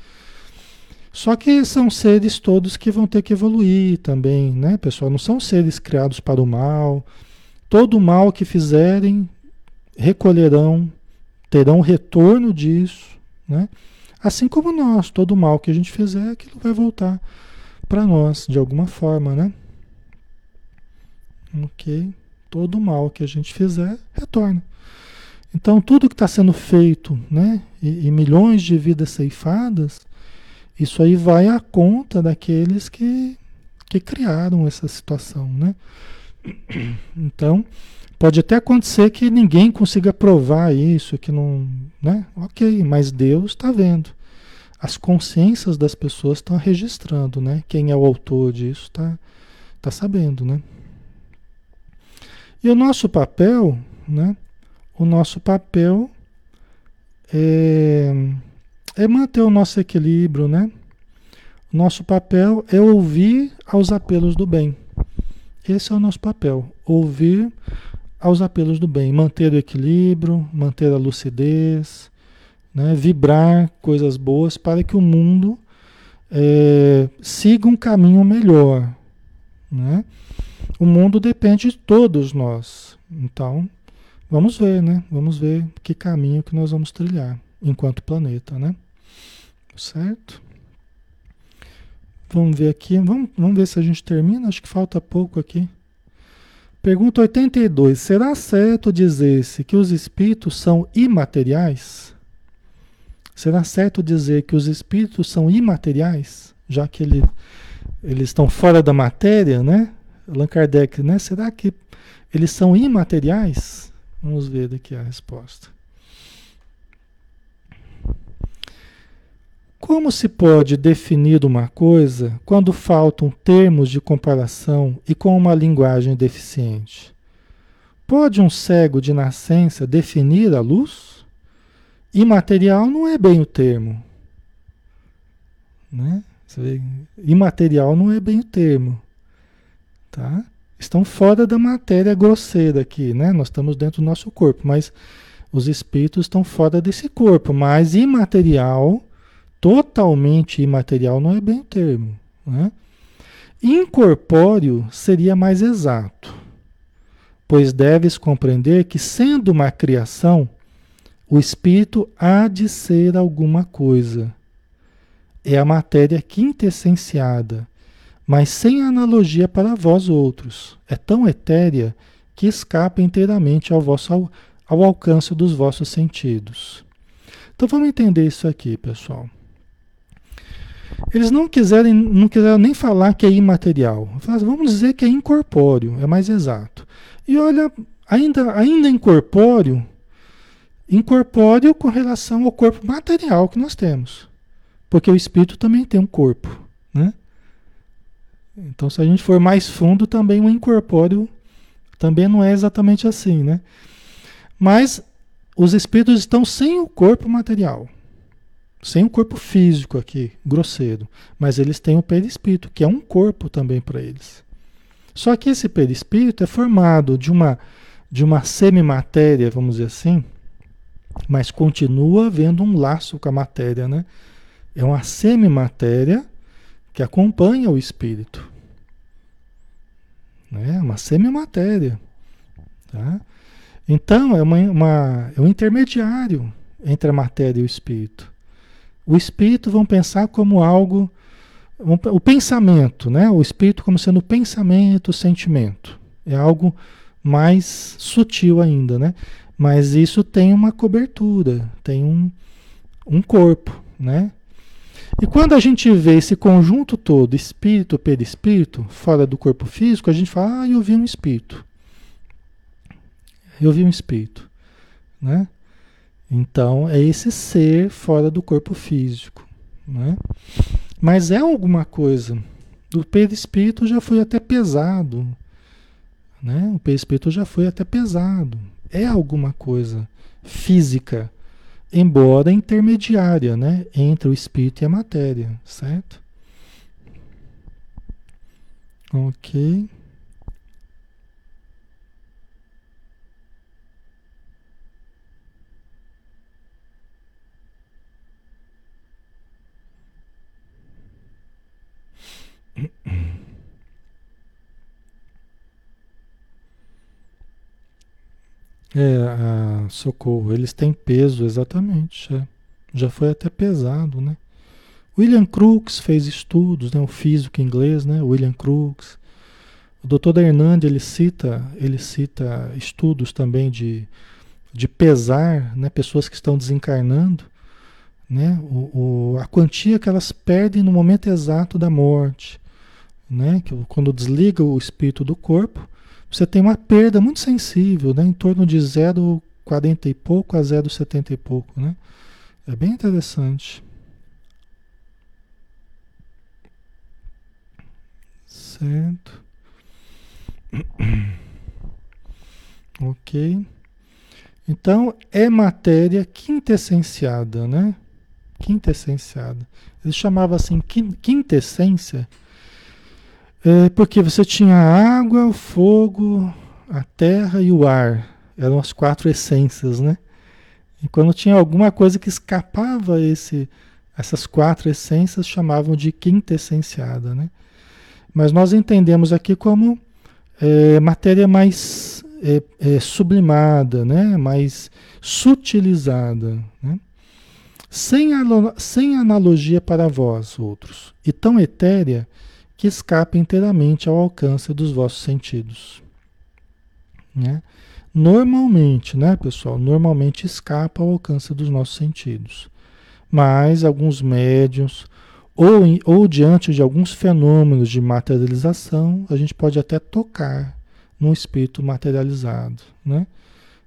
Só que são seres todos que vão ter que evoluir também, né, pessoal? Não são seres criados para o mal. Todo mal que fizerem, recolherão, terão retorno disso, né? Assim como nós, todo o mal que a gente fizer, aquilo vai voltar para nós de alguma forma, né? Ok? Todo mal que a gente fizer, retorna. Então, tudo que está sendo feito, né? E, e milhões de vidas ceifadas, isso aí vai à conta daqueles que, que criaram essa situação, né? Então, pode até acontecer que ninguém consiga provar isso, que não, né? Ok, mas Deus está vendo. As consciências das pessoas estão registrando, né? Quem é o autor disso está tá sabendo, né? E o nosso papel, né? O nosso papel é é manter o nosso equilíbrio, né? Nosso papel é ouvir aos apelos do bem. Esse é o nosso papel, ouvir aos apelos do bem, manter o equilíbrio, manter a lucidez, né? vibrar coisas boas para que o mundo é, siga um caminho melhor. Né? O mundo depende de todos nós. Então, vamos ver, né? Vamos ver que caminho que nós vamos trilhar enquanto planeta, né? Certo? Vamos ver aqui, vamos, vamos ver se a gente termina, acho que falta pouco aqui. Pergunta 82. Será certo dizer-se que os espíritos são imateriais? Será certo dizer que os espíritos são imateriais, já que ele, eles estão fora da matéria, né? Allan Kardec, né? Será que eles são imateriais? Vamos ver daqui a resposta. Como se pode definir uma coisa quando faltam termos de comparação e com uma linguagem deficiente? Pode um cego de nascença definir a luz? Imaterial não é bem o termo. Né? Imaterial não é bem o termo. Tá? Estão fora da matéria grosseira aqui, né? Nós estamos dentro do nosso corpo, mas os espíritos estão fora desse corpo, mas imaterial totalmente imaterial não é bem o termo. Né? Incorpóreo seria mais exato, pois deves compreender que, sendo uma criação, o espírito há de ser alguma coisa. É a matéria quintessenciada, mas sem analogia para vós outros. É tão etérea que escapa inteiramente ao, vosso, ao, ao alcance dos vossos sentidos. Então vamos entender isso aqui, pessoal. Eles não quiserem, não quiseram nem falar que é imaterial. Assim, vamos dizer que é incorpóreo, é mais exato. E olha, ainda, ainda incorpóreo, incorpóreo com relação ao corpo material que nós temos. Porque o espírito também tem um corpo, né? Então, se a gente for mais fundo, também o incorpóreo também não é exatamente assim, né? Mas os espíritos estão sem o corpo material, sem o corpo físico aqui, grosseiro, mas eles têm o perispírito, que é um corpo também para eles. Só que esse perispírito é formado de uma de uma semimatéria, vamos dizer assim, mas continua havendo um laço com a matéria, né? É uma semimatéria que acompanha o espírito. Né? Uma semimatéria. Tá? Então, é, uma, uma, é um intermediário entre a matéria e o espírito. O espírito vão pensar como algo. O pensamento, né? O espírito como sendo pensamento, sentimento. É algo mais sutil ainda, né? Mas isso tem uma cobertura, tem um, um corpo, né? E quando a gente vê esse conjunto todo, espírito, perispírito, fora do corpo físico, a gente fala, ah, eu vi um espírito. Eu vi um espírito, né? Então, é esse ser fora do corpo físico, né? Mas é alguma coisa. O perispírito já foi até pesado, né? O perispírito já foi até pesado. É alguma coisa física, embora intermediária, né? Entre o espírito e a matéria, certo? Ok. É, socorro, eles têm peso, exatamente. É. Já foi até pesado, né? William Crookes fez estudos, né? O físico inglês, né? William Crookes. O doutor Hernandes, ele cita, ele cita estudos também de, de pesar, né? Pessoas que estão desencarnando, né? O, o, a quantia que elas perdem no momento exato da morte, né? Que quando desliga o espírito do corpo, você tem uma perda muito sensível, né? Em torno de 0,40 e pouco a 0,70 e pouco, né? É bem interessante. Certo. Ok. Então, é matéria quintessenciada, né? Quintessenciada. Ele chamava assim quintessência é porque você tinha a água, o fogo, a terra e o ar. Eram as quatro essências, né? E quando tinha alguma coisa que escapava esse, essas quatro essências, chamavam de quintessenciada, né? Mas nós entendemos aqui como é, matéria mais é, é, sublimada, né? mais sutilizada. Né? Sem, sem analogia para vós, outros, e tão etérea que escapa inteiramente ao alcance dos vossos sentidos. Né? Normalmente, né, pessoal? Normalmente escapa ao alcance dos nossos sentidos. Mas alguns médiums, ou, ou diante de alguns fenômenos de materialização, a gente pode até tocar num espírito materializado. Né?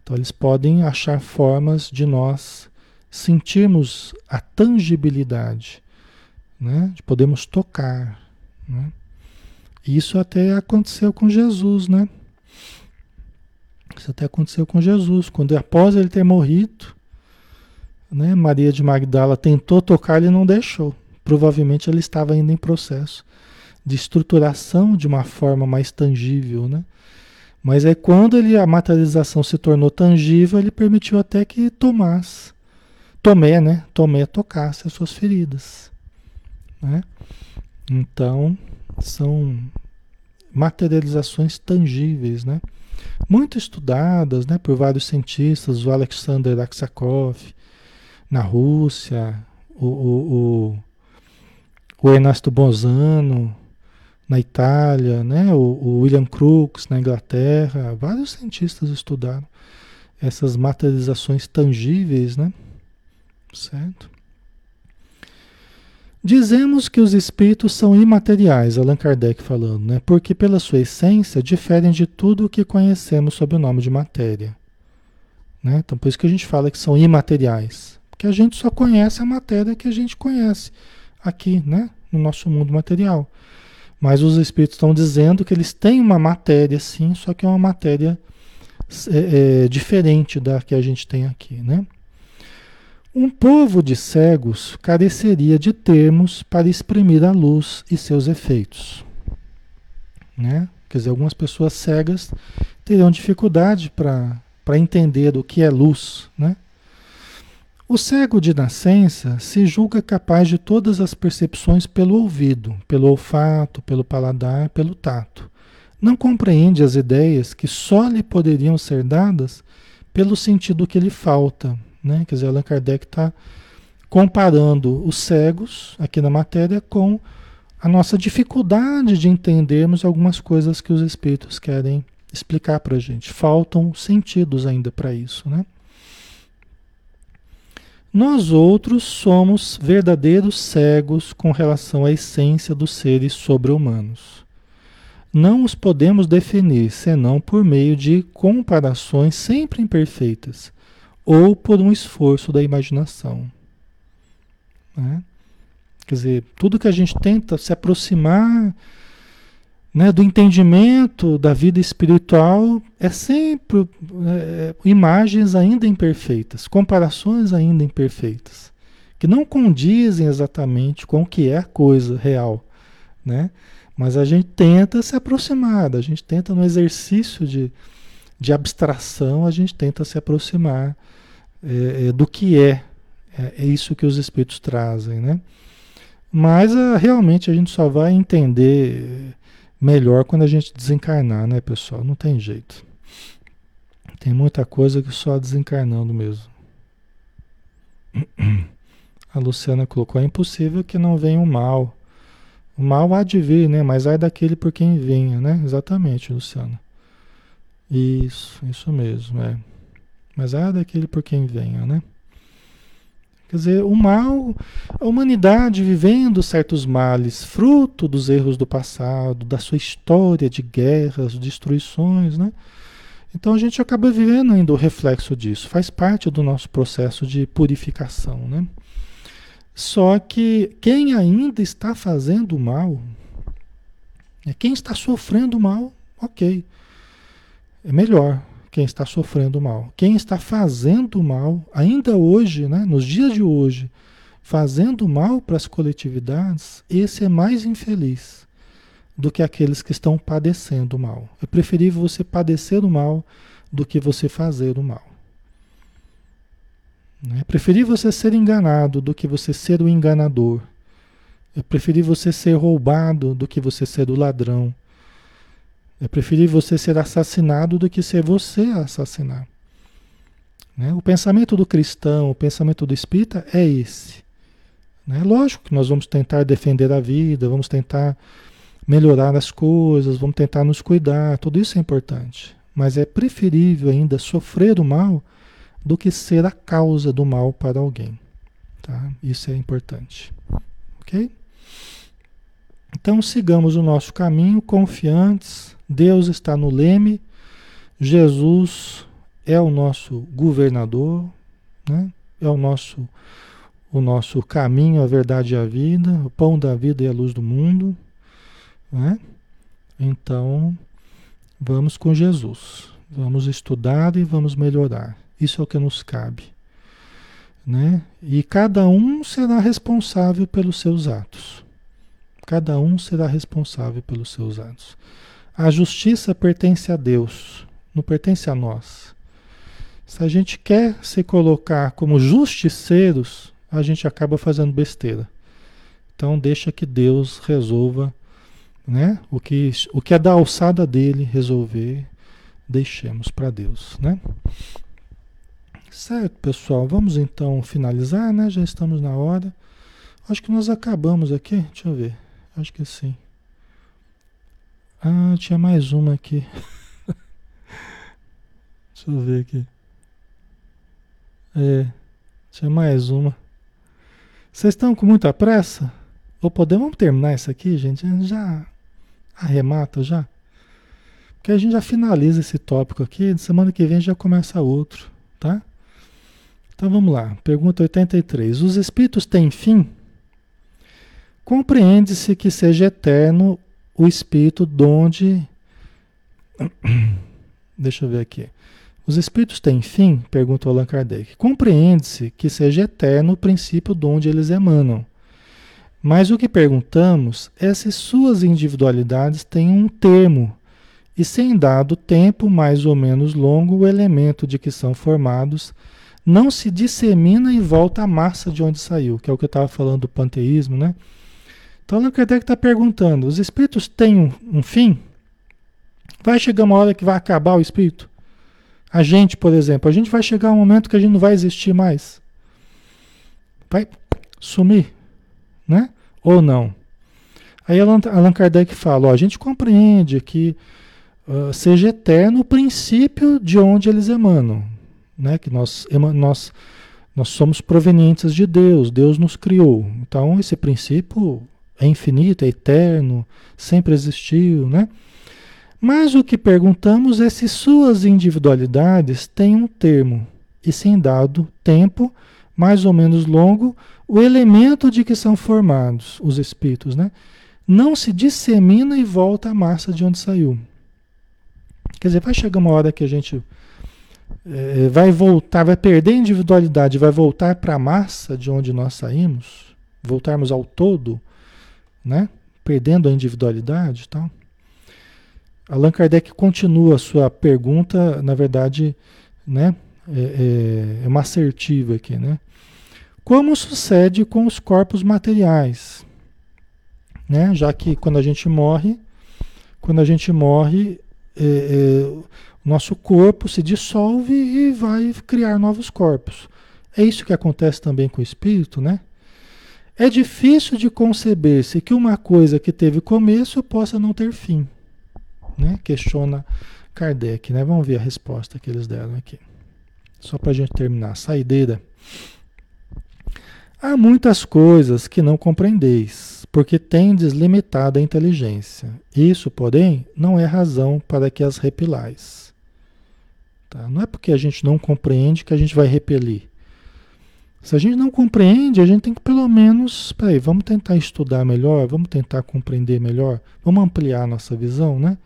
Então, eles podem achar formas de nós sentirmos a tangibilidade, né? de podermos tocar, né? Isso até aconteceu com Jesus, né? Isso até aconteceu com Jesus, quando após ele ter morrido, né, Maria de Magdala tentou tocar, ele não deixou. Provavelmente ele estava ainda em processo de estruturação de uma forma mais tangível, né? Mas aí quando ele, a materialização se tornou tangível, ele permitiu até que Tomás, Tomé, né? Tomé tocasse as suas feridas, né? Então, são materializações tangíveis, né? Muito estudadas, né, por vários cientistas, o Alexander Aksakov, na Rússia, o, o, o, o Ernesto Bozano, na Itália, né, o, o William Crookes, na Inglaterra, vários cientistas estudaram essas materializações tangíveis, né? Certo? Dizemos que os espíritos são imateriais, Allan Kardec falando, né? porque pela sua essência diferem de tudo o que conhecemos sob o nome de matéria. Né? Então, por isso que a gente fala que são imateriais. Porque a gente só conhece a matéria que a gente conhece aqui, né? no nosso mundo material. Mas os espíritos estão dizendo que eles têm uma matéria, sim, só que é uma matéria é, é, diferente da que a gente tem aqui, né? Um povo de cegos careceria de termos para exprimir a luz e seus efeitos, né? Quer dizer, algumas pessoas cegas teriam dificuldade para entender o que é luz, né? O cego de nascença se julga capaz de todas as percepções pelo ouvido, pelo olfato, pelo paladar, pelo tato. Não compreende as ideias que só lhe poderiam ser dadas pelo sentido que lhe falta. Né? Quer dizer, Allan Kardec está comparando os cegos aqui na matéria com a nossa dificuldade de entendermos algumas coisas que os espíritos querem explicar para a gente. Faltam sentidos ainda para isso, né? Nós outros somos verdadeiros cegos com relação à essência dos seres sobre-humanos. Não os podemos definir senão por meio de comparações sempre imperfeitas ou por um esforço da imaginação. Né? Quer dizer, tudo que a gente tenta se aproximar né, do entendimento da vida espiritual é sempre é, imagens ainda imperfeitas, comparações ainda imperfeitas, que não condizem exatamente com o que é a coisa real, né? Mas a gente tenta se aproximar, a gente tenta no exercício de, de abstração, a gente tenta se aproximar é, do que é. é. é. isso que os espíritos trazem, né? Mas uh, realmente a gente só vai entender melhor quando a gente desencarnar, né, pessoal? Não tem jeito. Tem muita coisa que só desencarnando mesmo. A Luciana colocou: é impossível que não venha o mal. O mal há de vir, né? Mas ai daquele por quem venha, né? Exatamente, Luciana. Isso, isso mesmo, é. Mas ai daquele por quem venha, né? Quer dizer, o mal, a humanidade vivendo certos males, fruto dos erros do passado, da sua história de guerras, destruições, né? Então a gente acaba vivendo ainda o reflexo disso, faz parte do nosso processo de purificação, né? Só que quem ainda está fazendo mal, é quem está sofrendo mal, ok, melhor, quem está sofrendo mal. Quem está fazendo mal, ainda hoje, né, nos dias de hoje, fazendo mal para as coletividades, esse é mais infeliz do que aqueles que estão padecendo mal. É preferível você padecer o mal do que você fazer o mal. É preferível você ser enganado do que você ser o enganador. É preferível você ser roubado do que você ser o ladrão. É preferível você ser assassinado do que ser você a assassinar. Né? O pensamento do cristão, o pensamento do espírita é esse. Né? Lógico que nós vamos tentar defender a vida, vamos tentar melhorar as coisas, vamos tentar nos cuidar, tudo isso é importante. Mas é preferível ainda sofrer o mal do que ser a causa do mal para alguém. Tá? Isso é importante. Ok? Então sigamos o nosso caminho confiantes Deus está no leme, Jesus é o nosso governador, né? é o nosso, o nosso caminho, a verdade e a vida, o pão da vida e a luz do mundo. Né? Então, vamos com Jesus. Vamos estudar e vamos melhorar. Isso é o que nos cabe. Né? E cada um será responsável pelos seus atos. Cada um será responsável pelos seus atos. A justiça pertence a Deus, não pertence a nós. Se a gente quer se colocar como justiceiros, a gente acaba fazendo besteira. Então deixa que Deus resolva, né? O que o que é da alçada dele resolver, deixemos para Deus, né? Certo, pessoal. Vamos então finalizar, né? Já estamos na hora. Acho que nós acabamos aqui. Deixa eu ver. Acho que sim. Ah, tinha mais uma aqui. Deixa eu ver aqui. É, tinha mais uma. Vocês estão com muita pressa? Ou podemos terminar isso aqui, gente? Já arremata já. Porque a gente já finaliza esse tópico aqui, semana que vem já começa outro, tá? Então vamos lá. Pergunta 83. Os espíritos têm fim? Compreende-se que seja eterno o espírito donde. Deixa eu ver aqui. Os espíritos têm fim? Perguntou Allan Kardec. Compreende-se que seja eterno o princípio de onde eles emanam. Mas o que perguntamos é se suas individualidades têm um termo e, sem dado tempo mais ou menos longo, o elemento de que são formados não se dissemina e volta à massa de onde saiu, que é o que eu estava falando do panteísmo, né? Então Allan Kardec está perguntando: os espíritos têm um, um, fim? Vai chegar uma hora que vai acabar o espírito? A gente, por exemplo, a gente vai chegar um momento que a gente não vai existir mais. Vai sumir, né? Ou não? Aí Allan, Allan Kardec fala: ó, a gente compreende que uh, seja eterno o princípio de onde eles emanam né? Que nós, nós, nós somos provenientes de Deus, Deus nos criou. Então esse princípio é infinito, é eterno, sempre existiu, né? Mas o que perguntamos é se suas individualidades têm um termo e sem dado tempo mais ou menos longo, o elemento de que são formados os espíritos, né? Não se dissemina e volta à massa de onde saiu. Quer dizer, vai chegar uma hora que a gente é, vai voltar, vai perder a individualidade, vai voltar para a massa de onde nós saímos, voltarmos ao todo, né? Perdendo a individualidade e tal. Allan Kardec continua a sua pergunta, na verdade, né? É, é, é uma assertiva aqui, né? Como sucede com os corpos materiais? Né? Já que quando a gente morre, quando a gente morre, é, é, nosso corpo se dissolve e vai criar novos corpos. É isso que acontece também com o espírito, né? É difícil de conceber-se que uma coisa que teve começo possa não ter fim. Né? Questiona Kardec, né? Vamos ver a resposta que eles deram aqui. Só para a gente terminar. Saideira. Há muitas coisas que não compreendeis, porque tendes limitada inteligência. Isso, porém, não é razão para que as repilais. Tá? Não é porque a gente não compreende que a gente vai repelir. Se a gente não compreende, a gente tem que pelo menos, peraí, vamos tentar estudar melhor, vamos tentar compreender melhor, vamos ampliar a nossa visão, né?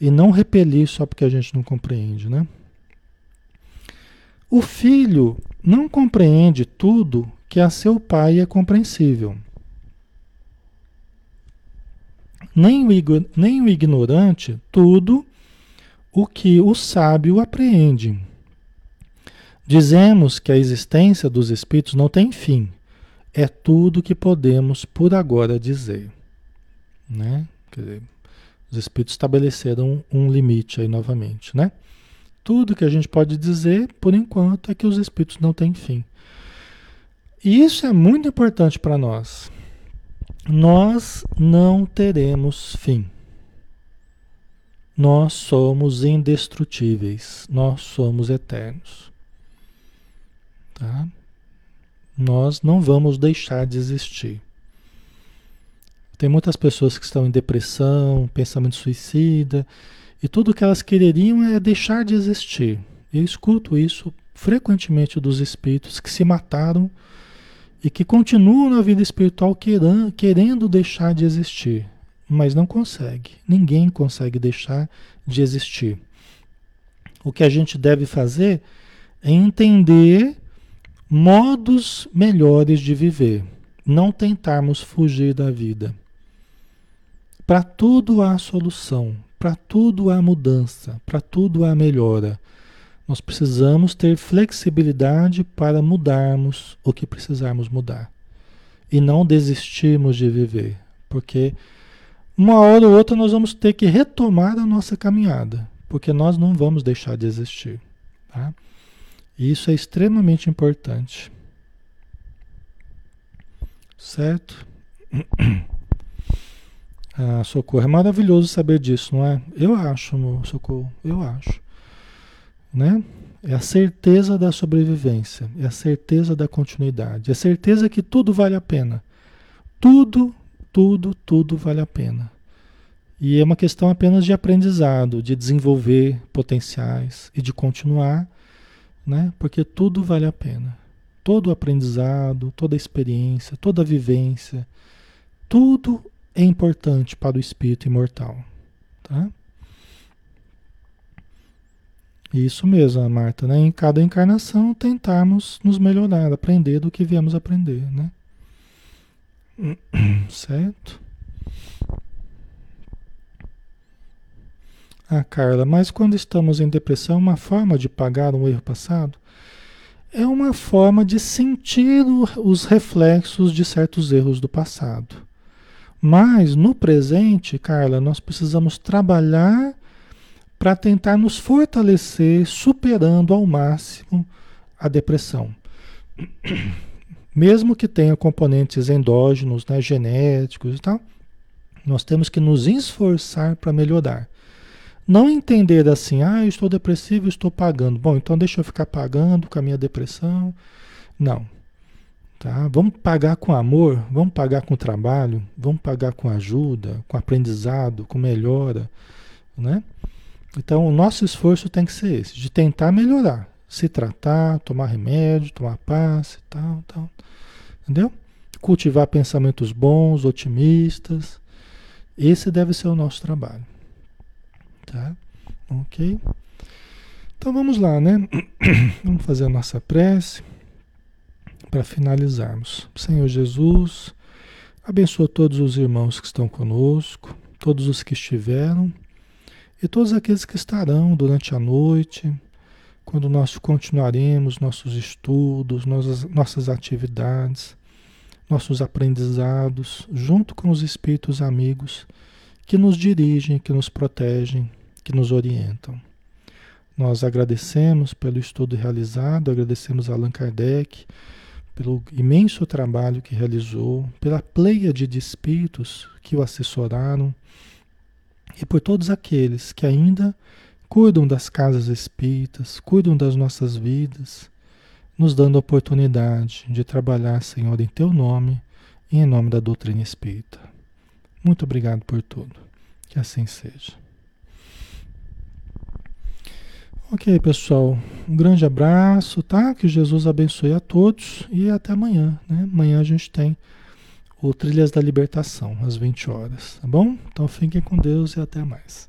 E não repelir só porque a gente não compreende, né? O filho não compreende tudo que a seu pai é compreensível. Nem o, nem o ignorante, tudo o que o sábio apreende. Dizemos que a existência dos espíritos não tem fim. É tudo que podemos por agora dizer. Né? Dizer, os espíritos estabeleceram um, limite aí novamente, né? Tudo que a gente pode dizer, por enquanto, é que os espíritos não têm fim. E isso é muito importante para nós. Nós não teremos fim. Nós somos indestrutíveis, nós somos eternos. Tá? Nós não vamos deixar de existir. Tem muitas pessoas que estão em depressão, pensamento suicida, e tudo que elas quereriam é deixar de existir. Eu escuto isso frequentemente dos espíritos que se mataram e que continuam na vida espiritual querendo deixar de existir mas não consegue. Ninguém consegue deixar de existir. O que a gente deve fazer é entender modos melhores de viver, não tentarmos fugir da vida. Para tudo há solução, para tudo há mudança, para tudo há melhora. Nós precisamos ter flexibilidade para mudarmos o que precisarmos mudar e não desistirmos de viver, porque uma hora ou outra nós vamos ter que retomar a nossa caminhada, porque nós não vamos deixar de existir. Tá? E isso é extremamente importante. Certo? Ah, socorro. É maravilhoso saber disso, não é? Eu acho, socorro. Eu acho. Né? É a certeza da sobrevivência, é a certeza da continuidade, é a certeza que tudo vale a pena. Tudo tudo, tudo vale a pena. E é uma questão apenas de aprendizado, de desenvolver potenciais e de continuar né? Porque tudo vale a pena. Todo aprendizado, toda experiência, toda vivência, tudo é importante para o espírito imortal, tá? Isso mesmo, Marta, né? Em cada encarnação tentarmos nos melhorar, aprender do que viemos aprender, né? Certo? Ah, Carla, mas quando estamos em depressão, uma forma de pagar um erro passado é uma forma de sentir os reflexos de certos erros do passado. Mas no presente, Carla, nós precisamos trabalhar para tentar nos fortalecer, superando ao máximo a depressão. Mesmo que tenha componentes endógenos, né, genéticos e tal, nós temos que nos esforçar para melhorar. Não entender assim, ah, eu estou depressivo, estou pagando. Bom, então deixa eu ficar pagando com a minha depressão. Não. Tá? Vamos pagar com amor, vamos pagar com trabalho, vamos pagar com ajuda, com aprendizado, com melhora, né? Então, o nosso esforço tem que ser esse, de tentar melhorar, se tratar, tomar remédio, tomar passe, tal, tal. Entendeu? Cultivar pensamentos bons, otimistas. Esse deve ser o nosso trabalho. Tá? Ok? Então vamos lá, né? Vamos fazer a nossa prece para finalizarmos. Senhor Jesus, abençoa todos os irmãos que estão conosco, todos os que estiveram e todos aqueles que estarão durante a noite, quando nós continuaremos nossos estudos, nossas, nossas atividades, nossos aprendizados, junto com os espíritos amigos que nos dirigem, que nos protegem, que nos orientam. Nós agradecemos pelo estudo realizado, agradecemos a Allan Kardec pelo imenso trabalho que realizou, pela pleiade de espíritos que o assessoraram e por todos aqueles que ainda cuidam das casas espíritas, cuidam das nossas vidas, nos dando a oportunidade de trabalhar, Senhor, em Teu nome e em nome da doutrina espírita. Muito obrigado por tudo. Que assim seja. Ok, pessoal. Um grande abraço, tá? Que Jesus abençoe a todos e até amanhã, né? Amanhã a gente tem o Trilhas da Libertação, às 20 horas, tá bom? Então fiquem com Deus e até mais.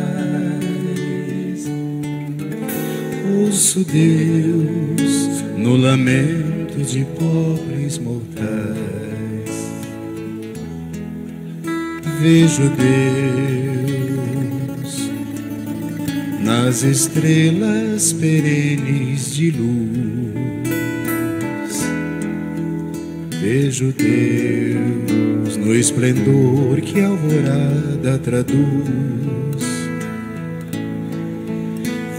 Ouço Deus no lamento de pobres mortais. Vejo Deus nas estrelas perenes de luz. Vejo Deus no esplendor que a alvorada traduz